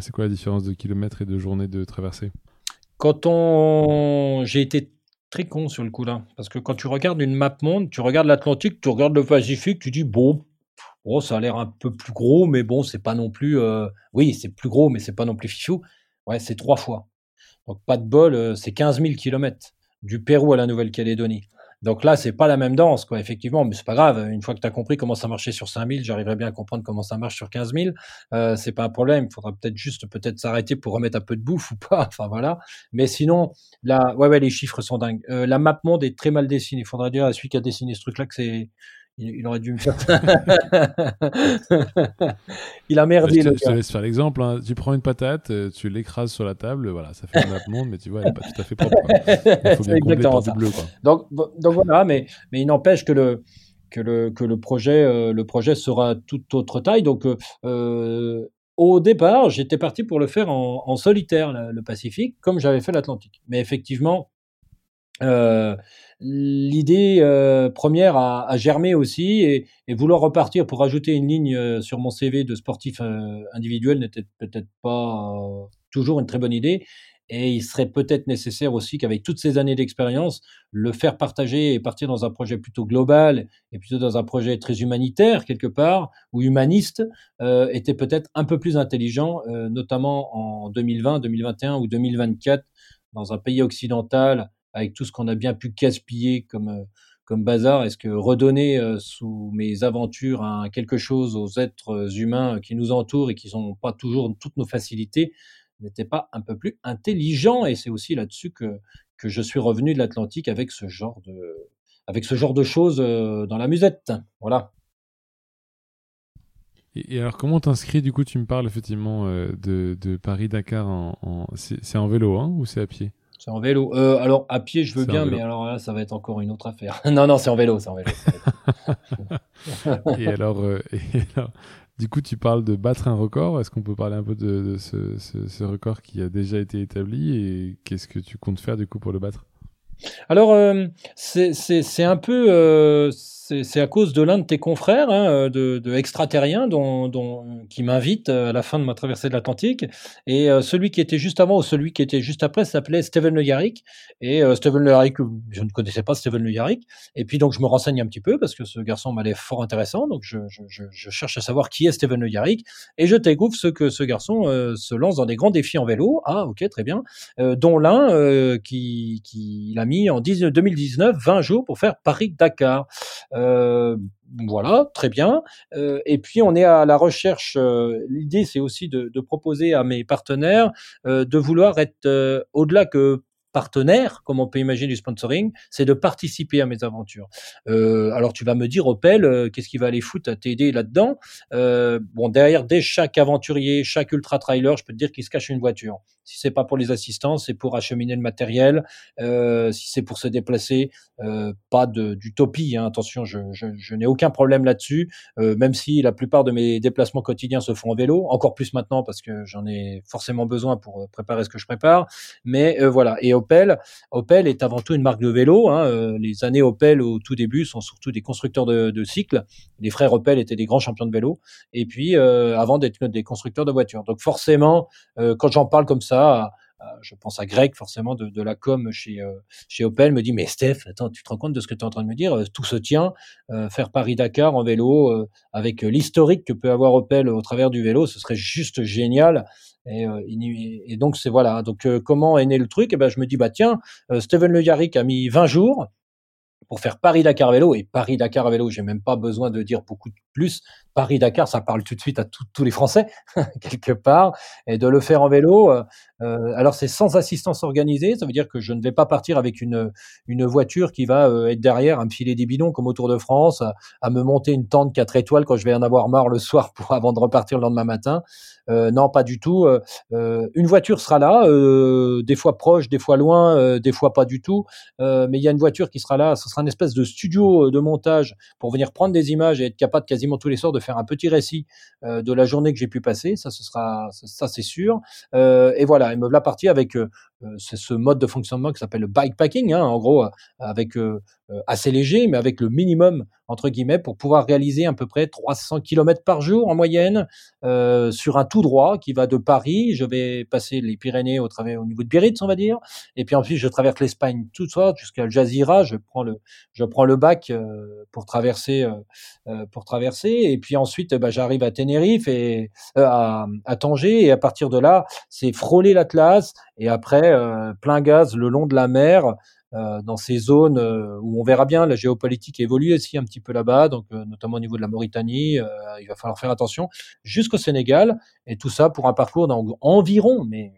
C'est quoi la différence de kilomètres et de journées de traversée? Quand on. J'ai été très con sur le coup là. Parce que quand tu regardes une map monde, tu regardes l'Atlantique, tu regardes le Pacifique, tu dis bon, oh, ça a l'air un peu plus gros, mais bon, c'est pas non plus. Euh, oui, c'est plus gros, mais c'est pas non plus fichou. Ouais, c'est trois fois. Donc pas de bol, euh, c'est 15 000 kilomètres du Pérou à la Nouvelle-Calédonie. Donc là, c'est pas la même danse, quoi, effectivement, mais c'est pas grave. Une fois que tu compris comment ça marchait sur 5000, j'arriverai bien à comprendre comment ça marche sur 15 000. Euh, c'est pas un problème. Il faudra peut-être juste peut-être s'arrêter pour remettre un peu de bouffe ou pas. Enfin voilà. Mais sinon, là, ouais, ouais, les chiffres sont dingues. Euh, la map monde est très mal dessinée. Il faudra dire à celui qui a dessiné ce truc-là que c'est il, aurait dû me faire. il a merdé. Je te, je te laisse faire l'exemple. Hein. Tu prends une patate, euh, tu l'écrases sur la table, voilà, ça fait un monde, mais tu vois, elle n'est pas tout à fait propre. Il faut bien ça. Bleu, quoi. Donc, donc voilà, mais, mais il n'empêche que le, que le, que le, projet, euh, le projet sera toute autre taille. Donc, euh, au départ, j'étais parti pour le faire en, en solitaire, le, le Pacifique, comme j'avais fait l'Atlantique. Mais effectivement, l'idée première a, germé aussi et, vouloir repartir pour ajouter une ligne sur mon CV de sportif individuel n'était peut-être pas toujours une très bonne idée. Et il serait peut-être nécessaire aussi qu'avec toutes ces années d'expérience, le faire partager et partir dans un projet plutôt global et plutôt dans un projet très humanitaire quelque part ou humaniste euh, était peut-être un peu plus intelligent, euh, notamment en 2020, 2021 ou 2024 dans un pays occidental avec tout ce qu'on a bien pu gaspiller comme euh, comme bazar Est-ce que redonner euh, sous mes aventures quelque chose aux êtres humains qui nous entourent et qui n'ont pas toujours toutes nos facilités n'était pas un peu plus intelligent? Et c'est aussi là-dessus que, que je suis revenu de l'Atlantique avec ce genre de, avec ce genre de choses euh, dans la musette. Voilà. Et, alors, comment t'inscris? Du coup, tu me parles effectivement euh, de, de Paris-Dakar. C'est en vélo hein, ou c'est à pied? C'est en vélo. Euh, alors, à pied, je veux bien, mais alors là, ça va être encore une autre affaire. non, non, c'est en vélo. C'est en vélo. et, alors, et alors, du coup, tu parles de battre un record. Est-ce qu'on peut parler un peu de, ce, record qui a déjà été établi et qu'est-ce que tu comptes faire du coup pour le battre? Alors, euh, c'est un peu, euh, c'est à cause de l'un de tes confrères, hein, euh, de, de dont, dont, qui m'invite euh, à la fin de ma traversée de l'Atlantique. Et euh, celui qui était juste avant ou celui qui était juste après s'appelait Steven Le Yarrick. Et Steven Le Yarrick, je ne connaissais pas Steven Le Yarrick. Et puis donc je me renseigne un petit peu parce que ce garçon m'a l'air fort intéressant. Donc je, cherche à savoir qui est Steven Le Yarrick. Et je découvre ce que ce garçon se lance dans des grands défis en vélo. Ah ok, très bien. dont l'un qui, qui l'a mis en 2019, 20 jours pour faire Paris-Dakar. Euh, voilà, très bien. Euh, et puis on est à la recherche. Euh, l'idée, c'est aussi de, de, proposer à mes partenaires de vouloir être au-delà que partenaire, comme on peut imaginer du sponsoring, c'est de participer à mes aventures. Euh, alors tu vas me dire, Opel, euh, qu'est-ce qui va aller foutre à t'aider là-dedans? Euh, Bon, derrière dès chaque aventurier, chaque ultra trailer, je peux te dire qu'il se cache une voiture. Si c'est pas pour les assistants, c'est pour acheminer le matériel. Euh, si c'est pour se déplacer, euh, pas d'utopie. Hein, attention, je, je, je n'ai aucun problème là-dessus. Même si la plupart de mes déplacements quotidiens se font en vélo, encore plus maintenant parce que j'en ai forcément besoin pour préparer ce que je prépare. Mais voilà. Opel. Opel est avant tout une marque de vélo. Hein. Euh, les années Opel au tout début sont surtout des constructeurs de, cycles. Les frères Opel étaient des grands champions de vélo. Et puis euh, avant d'être des constructeurs de voitures. Donc forcément, euh, quand j'en parle comme ça, je pense à Greg forcément de, de la com chez chez Opel me dit mais Steph attends tu te rends compte de ce que tu es en train de me dire? Tout se tient faire Paris Dakar en vélo avec l'historique que peut avoir Opel au travers du vélo ce serait juste génial et, euh, donc c'est voilà. Donc euh, comment est né le truc? Et eh ben je me dis bah tiens, euh, Steven Le Yarrick a mis 20 jours pour faire Paris-Dakar vélo. Et Paris-Dakar vélo, j'ai même pas besoin de dire beaucoup plus. Paris-Dakar, ça parle tout de suite à tous les Français, quelque part. Et de le faire en vélo, euh, euh, alors c'est sans assistance organisée, ça veut dire que je ne vais pas partir avec une, une voiture qui va euh, être derrière à me filer des bidons comme au Tour de France, à, me monter une tente 4 étoiles quand je vais en avoir marre le soir pour avant de repartir le lendemain matin. non, pas du tout. une voiture sera là, des fois proche, des fois loin, des fois pas du tout. mais il y a une voiture qui sera là, ce sera une espèce de studio de montage pour venir prendre des images et être capable tous les soirs de faire un petit récit euh, de la journée que j'ai pu passer. Ça, ce sera, ça, c'est sûr. Euh, et voilà, et me voilà parti avec euh, c'est ce mode de fonctionnement qui s'appelle le bikepacking, hein, en gros, avec assez léger, mais avec le minimum entre guillemets pour pouvoir réaliser à peu près 300 km par jour en moyenne sur un tout droit qui va de Paris. Je vais passer les Pyrénées au travers au niveau de Biarritz, on va dire, et puis ensuite je traverse l'Espagne tout ça jusqu'à Jazira. Je prends le je prends le bac pour traverser pour traverser, et puis ensuite bah, j'arrive à Tenerife et à, à Tanger, et à partir de là c'est frôler l'Atlas et après euh, plein gaz le long de la mer. Euh, dans ces zones euh, où on verra bien la géopolitique évolue aussi un petit peu là-bas, donc notamment au niveau de la Mauritanie, il va falloir faire attention, jusqu'au Sénégal, et tout ça pour un parcours d'environ, mais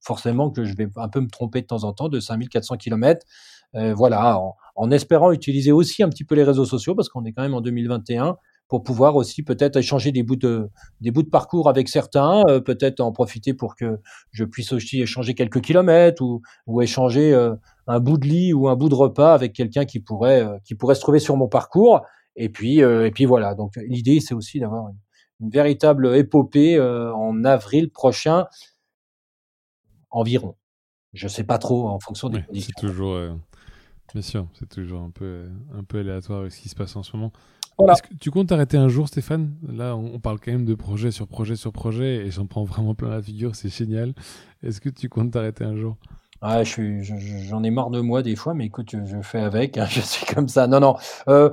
forcément que je vais un peu me tromper de temps en temps, de 5400 km. voilà, en, en, espérant utiliser aussi un petit peu les réseaux sociaux, parce qu'on est quand même en 2021, pour pouvoir aussi peut-être échanger des bouts de des bouts de parcours avec certains, euh, peut-être en profiter pour que je puisse aussi échanger quelques kilomètres ou, ou échanger euh, un bout de lit ou un bout de repas avec quelqu'un qui pourrait euh, qui pourrait se trouver sur mon parcours. Et puis et puis voilà. Donc l'idée c'est aussi d'avoir une, véritable épopée en avril prochain environ. Je sais pas trop en fonction des conditions. C'est toujours Bien sûr, c'est toujours un peu, un peu aléatoire ce qui se passe en ce moment. Est-ce que tu comptes t'arrêter un jour, Stéphane? Là, on parle quand même de projet sur projet sur projet et j'en prends vraiment plein la figure, c'est génial. Est-ce que tu comptes t'arrêter un jour? Ah, j'en ai marre de moi des fois, mais écoute, je, fais avec, hein, je suis comme ça. Non, non. Euh,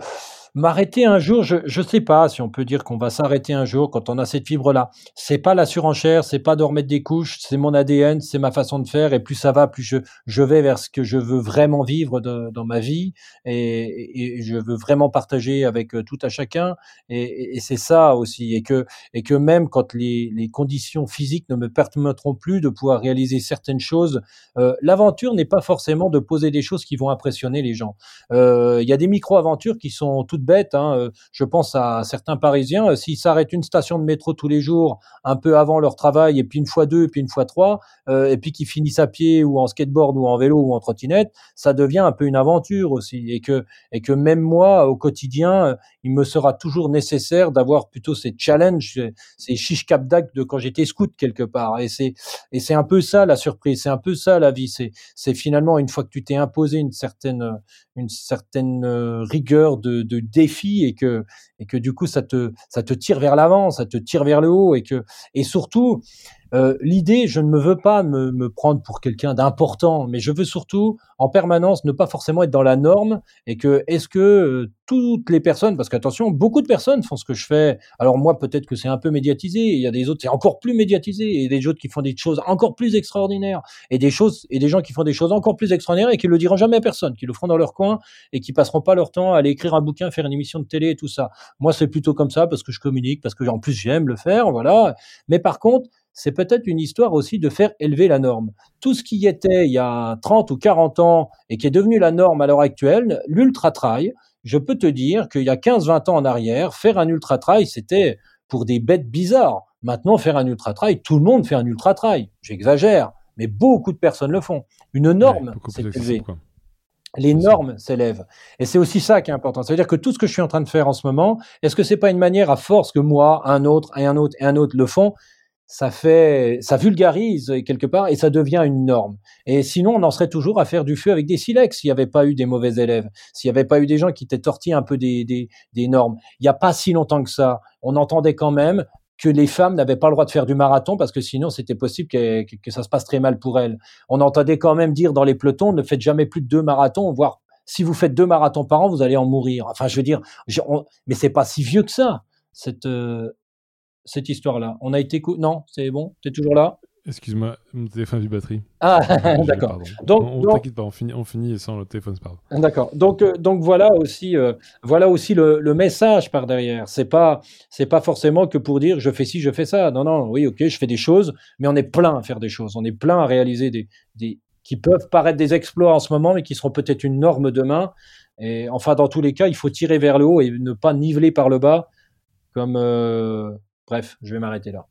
M'arrêter un jour, je ne sais pas si on peut dire qu'on va s'arrêter un jour quand on a cette fibre-là. C'est pas la surenchère, c'est pas de des couches, c'est mon ADN, c'est ma façon de faire. Et plus ça va, plus je, je vais vers ce que je veux vraiment vivre dans ma vie et, et, je veux vraiment partager avec euh, tout à chacun. Et, et c'est ça aussi. Et que, et que même quand les, les conditions physiques ne me permettront plus de pouvoir réaliser certaines choses, euh, l'aventure n'est pas forcément de poser des choses qui vont impressionner les gens. Euh, il y a des micro-aventures qui sont toutes bête. Hein, euh, je pense à certains Parisiens, euh, s'ils s'arrêtent une station de métro tous les jours, un peu avant leur travail, et puis une fois deux, puis une fois trois, euh, et puis qu'ils finissent à pied ou en skateboard ou en vélo ou en trottinette, ça devient un peu une aventure aussi. Et que, et que même moi, au quotidien, il me sera toujours nécessaire d'avoir plutôt ces challenges, ces chiches cap de quand j'étais scout quelque part. Et c'est, et c'est un peu ça la surprise, c'est un peu ça la vie. C'est, c'est finalement une fois que tu t'es imposé une certaine, une certaine rigueur de, de défi et que et que du coup ça te ça te tire vers l'avant, ça te tire vers le haut et que et surtout euh, l'idée, je ne me veux pas me, me prendre pour quelqu'un d'important, mais je veux surtout en permanence ne pas forcément être dans la norme et que est-ce que euh, toutes les personnes, parce qu'attention, beaucoup de personnes font ce que je fais. Alors moi, peut-être que c'est un peu médiatisé. Il y a des autres, c'est encore plus médiatisé, et des autres qui font des choses encore plus extraordinaires, et des choses et des gens qui font des choses encore plus extraordinaires et qui le diront jamais à personne, qui le feront dans leur coin et qui passeront pas leur temps à aller écrire un bouquin, faire une émission de télé et tout ça. Moi, c'est plutôt comme ça parce que je communique, parce que en plus j'aime le faire, voilà. Mais par contre, c'est peut-être une histoire aussi de faire élever la norme. Tout ce qui était il y a 30 ou 40 ans et qui est devenu la norme à l'heure actuelle, l'ultra-trail, je peux te dire qu'il y a 15-20 ans en arrière, faire un ultra-trail, c'était pour des bêtes bizarres. Maintenant, faire un ultra-trail, tout le monde fait un ultra-trail. J'exagère, mais beaucoup de personnes le font. Une norme s'est élevée. Les normes s'élèvent. Et c'est aussi ça qui est important. C'est-à-dire que tout ce que je suis en train de faire en ce moment, est-ce que c'est pas une manière, à force que moi, un autre, et un autre, et un autre le font, ça fait, ça vulgarise quelque part et ça devient une norme. Et sinon, on en serait toujours à faire du feu avec des silex s'il n'y avait pas eu des mauvais élèves, s'il n'y avait pas eu des gens qui étaient tortillés un peu des, des, des normes. Il n'y a pas si longtemps que ça, on entendait quand même que les femmes n'avaient pas le droit de faire du marathon parce que sinon c'était possible que, que, ça se passe très mal pour elles. On entendait quand même dire dans les pelotons ne faites jamais plus de deux marathons, voire si vous faites deux marathons par an, vous allez en mourir. Enfin, je veux dire, mais c'est pas si vieux que ça. Cette, euh, cette histoire-là. On a été non, c'est bon, tu es toujours là? Excuse-moi, mon téléphone du batterie. Ah, d'accord. Donc, on, t'inquiète pas, on finit, on finit sans le téléphone, pardon. D'accord. Donc, euh, donc voilà aussi, euh, voilà aussi le, message par derrière. C'est pas, c'est pas forcément que pour dire je fais ci, je fais ça. Non, non. Oui, ok, je fais des choses, mais on est plein à faire des choses. On est plein à réaliser des, des qui peuvent paraître des exploits en ce moment, mais qui seront peut-être une norme demain. Et enfin, dans tous les cas, il faut tirer vers le haut et ne pas niveler par le bas, comme euh, Bref, je vais m'arrêter là.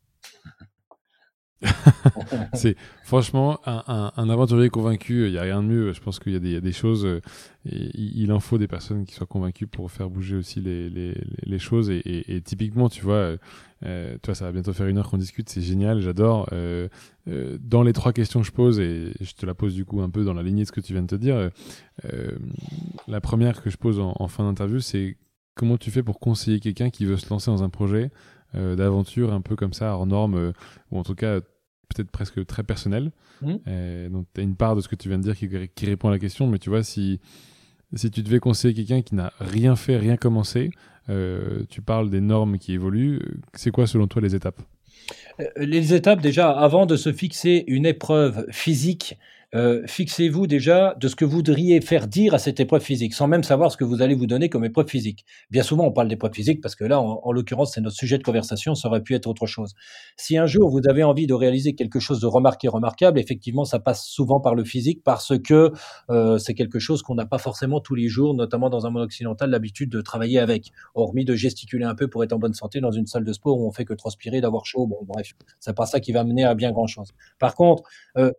c'est franchement un, aventurier convaincu. Il n'y a rien de mieux. Je pense qu'il y, a des choses. Euh, il en faut des personnes qui soient convaincues pour faire bouger aussi les, choses. Et, typiquement, tu vois, euh, euh, tu vois, ça va bientôt faire une heure qu'on discute. C'est génial. J'adore. dans les trois questions que je pose, et je te la pose du coup un peu dans la lignée de ce que tu viens de te dire. la première que je pose en fin d'interview, c'est comment tu fais pour conseiller quelqu'un qui veut se lancer dans un projet d'aventure un peu comme ça, hors norme, euh, ou en tout cas peut-être presque très personnel. Mmh. Euh, donc tu as une part de ce que tu viens de dire qui, qui, répond à la question, mais tu vois, si, si tu devais conseiller quelqu'un qui n'a rien fait, rien commencé, tu parles des normes qui évoluent, c'est quoi selon toi les étapes? Les étapes, déjà, avant de se fixer une épreuve physique euh, fixez-vous déjà de ce que vous voudriez faire dire à cette épreuve physique, sans même savoir ce que vous allez vous donner comme épreuve physique. Bien souvent, on parle d'épreuve physique parce que là, en, l'occurrence, c'est notre sujet de conversation, ça aurait pu être autre chose. Si un jour vous avez envie de réaliser quelque chose de remarqué, remarquable, effectivement, ça passe souvent par le physique parce que euh, c'est quelque chose qu'on n'a pas forcément tous les jours, notamment dans un monde occidental, l'habitude de travailler avec, hormis de gesticuler un peu pour être en bonne santé dans une salle de sport où on fait que transpirer, d'avoir chaud. Bon, bref, c'est pas ça qui va mener à bien grand chose. Par contre, euh,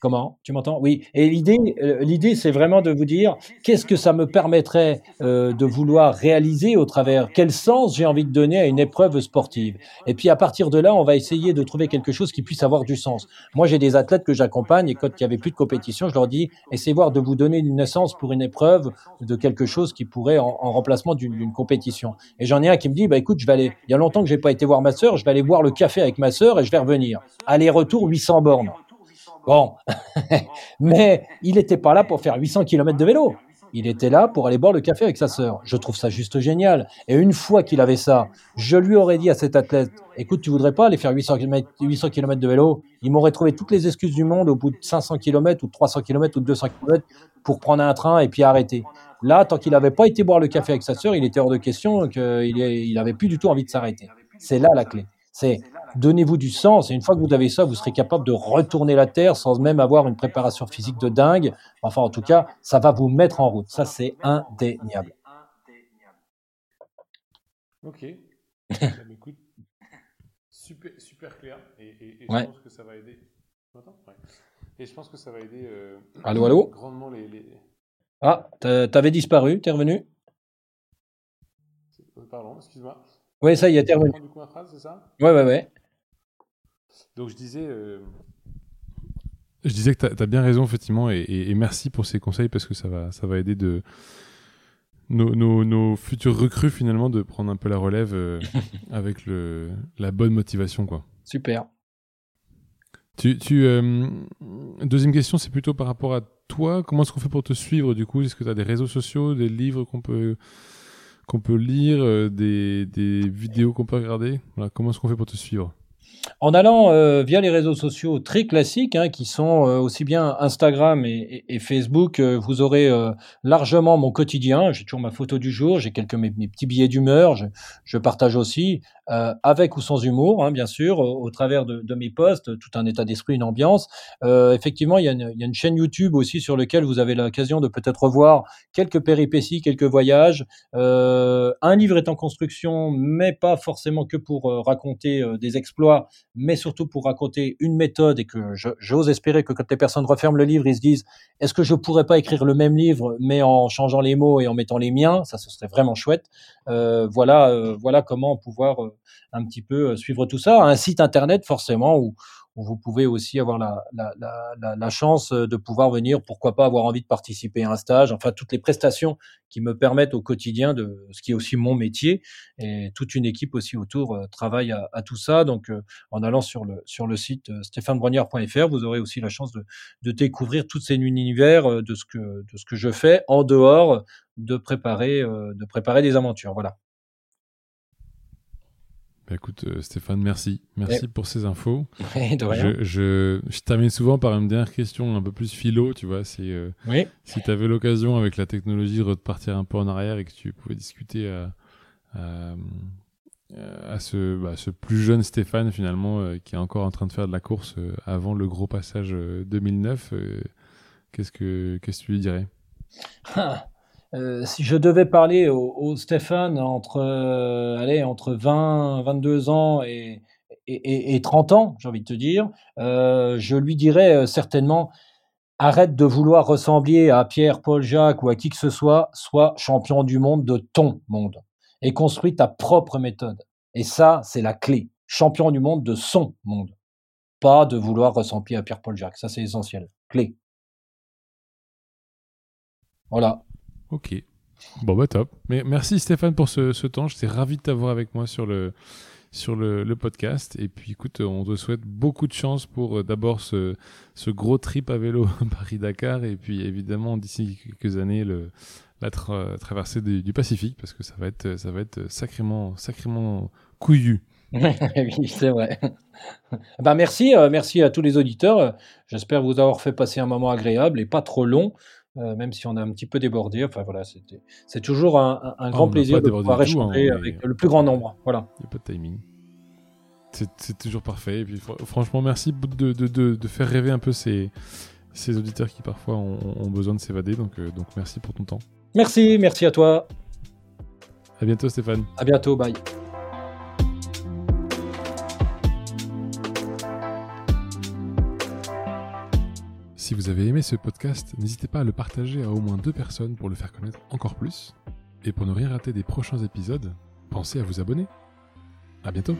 Comment? Tu m'entends? Oui. Et l'idée, euh, l'idée, c'est vraiment de vous dire qu'est-ce que ça me permettrait euh, de vouloir réaliser au travers quel sens j'ai envie de donner à une épreuve sportive? Et puis à partir de là, on va essayer de trouver quelque chose qui puisse avoir du sens. Moi, j'ai des athlètes que j'accompagne et quand il n'y avait plus de compétition, je leur dis essayez voir de vous donner une naissance pour une épreuve de quelque chose qui pourrait en, remplacement d'une compétition. Et j'en ai un qui me dit bah écoute, je vais aller. Il y a longtemps que j'ai pas été voir ma sœur, je vais aller boire le café avec ma sœur et je vais revenir. Aller-retour 800 bornes. Bon, mais il n'était pas là pour faire 800 km de vélo. Il était là pour aller boire le café avec sa sœur. Je trouve ça juste génial. Et une fois qu'il avait ça, je lui aurais dit à cet athlète, écoute, tu voudrais pas aller faire 800 km, 800 km de vélo? Il m'aurait trouvé toutes les excuses du monde au bout de 500 km ou 300 km ou 200 km pour prendre un train et puis arrêter. Là, tant qu'il n'avait pas été boire le café avec sa sœur, il était hors de question qu'il n'avait plus du tout envie de s'arrêter. C'est là la clé. C'est donnez-vous du sens. Et une fois que vous avez ça, vous serez capable de retourner la Terre sans même avoir une préparation physique de dingue. Enfin, en tout cas, ça va vous mettre en route. Ça, c'est indéniable. Ok. super, super clair. Et, je pense que ça va aider. Et je pense que ça va aider euh, allô, allô? grandement les. Ah, t'avais disparu, t'es revenu? Euh, Pardon, excuse-moi. Oui, ça y est, t'es revenu. Du coup, ma phrase, c'est ça? Ouais, ouais, ouais. Donc je disais, euh, je disais que tu as, bien raison effectivement et, merci pour ces conseils parce que ça va, ça va aider de nos, nos, futurs recrues finalement de prendre un peu la relève euh, avec le, la bonne motivation quoi. Super. Tu, tu euh, deuxième question, c'est plutôt par rapport à toi. Comment est-ce qu'on fait pour te suivre du coup? Est-ce que tu as des réseaux sociaux, des livres qu'on peut qu'on peut lire, des, des vidéos qu'on peut regarder? Voilà, Comment est-ce qu'on fait pour te suivre? En allant euh, via les réseaux sociaux très classiques, hein, qui sont euh, aussi bien Instagram et, Facebook, euh, vous aurez largement mon quotidien. J'ai toujours ma photo du jour, j'ai quelques mes, petits billets d'humeur, je, partage aussi euh, avec ou sans humour, hein, bien sûr, au, travers de, de, mes posts, tout un état d'esprit, une ambiance. Euh, effectivement, il y, a une, y, a une, chaîne YouTube aussi sur laquelle vous avez l'occasion de peut-être revoir quelques péripéties, quelques voyages. Euh, un livre est en construction, mais pas forcément que pour euh, raconter euh, des exploits, mais surtout pour raconter une méthode et que j'ose espérer que quand les personnes referment le livre, ils se disent est-ce que je pourrais pas écrire le même livre, mais en changeant les mots et en mettant les miens? Ça, ce serait vraiment chouette. voilà, voilà comment pouvoir un petit peu euh, suivre tout ça. Un site internet forcément où, vous pouvez aussi avoir la, chance euh, de pouvoir venir, pourquoi pas avoir envie de participer à un stage, enfin toutes les prestations qui me permettent au quotidien de ce qui est aussi mon métier et toute une équipe aussi autour euh, travaille à, tout ça. Donc en allant sur le sur le site stéphanebrognard.fr, vous aurez aussi la chance de, de découvrir tout cet univers de ce que de ce que je fais en dehors de préparer de préparer des aventures. Voilà. Bah, écoute, euh, Stéphane, merci. Merci pour ces infos. de Je, je, termine souvent par une dernière question un peu plus philo, tu vois. C'est euh, si tu avais l'occasion avec la technologie de repartir un peu en arrière et que tu pouvais discuter à, à, ce, bah, ce, plus jeune Stéphane, finalement, euh, qui est encore en train de faire de la course avant le gros passage 2009, qu'est-ce que qu'est-ce que tu lui dirais? Ah, euh, si je devais parler au, Stéphane entre, euh, allez, entre 20, 22 ans et, et, et 30 ans, j'ai envie de te dire, euh, je lui dirais certainement arrête de vouloir ressembler à Pierre, Paul, Jacques ou à qui que ce soit, sois champion du monde de ton monde et construis ta propre méthode. Et ça, c'est la clé. Champion du monde de son monde. Pas de vouloir ressembler à Pierre, Paul, Jacques. Ça, c'est essentiel. Clé. Voilà. Ok. Bon, bah top. Mais merci Stéphane pour ce, ce temps. J'étais ravi de t'avoir avec moi sur le, sur le, le, podcast. Et puis écoute, on te souhaite beaucoup de chance pour euh, d'abord ce, ce, gros trip à vélo Paris-Dakar. Et puis évidemment, d'ici quelques années, le, la traversée du, Pacifique, parce que ça va être, ça va être sacrément, sacrément couillu. oui, c'est vrai. ben merci, euh, merci à tous les auditeurs. J'espère vous avoir fait passer un moment agréable et pas trop long. Euh, même si on a un petit peu débordé. Enfin voilà, c'est toujours un, un grand plaisir de pouvoir échanger hein, avec le plus grand nombre. Voilà. Il n'y a pas de timing. C'est toujours parfait. Et puis, franchement, merci de, de, de, de, faire rêver un peu ces, ces auditeurs qui parfois ont, ont besoin de s'évader. Donc, euh, donc merci pour ton temps. Merci, merci à toi. À bientôt Stéphane. À bientôt, bye. Si vous avez aimé ce podcast, n'hésitez pas à le partager à au moins deux personnes pour le faire connaître encore plus. Et pour ne rien rater des prochains épisodes, pensez à vous abonner. À bientôt.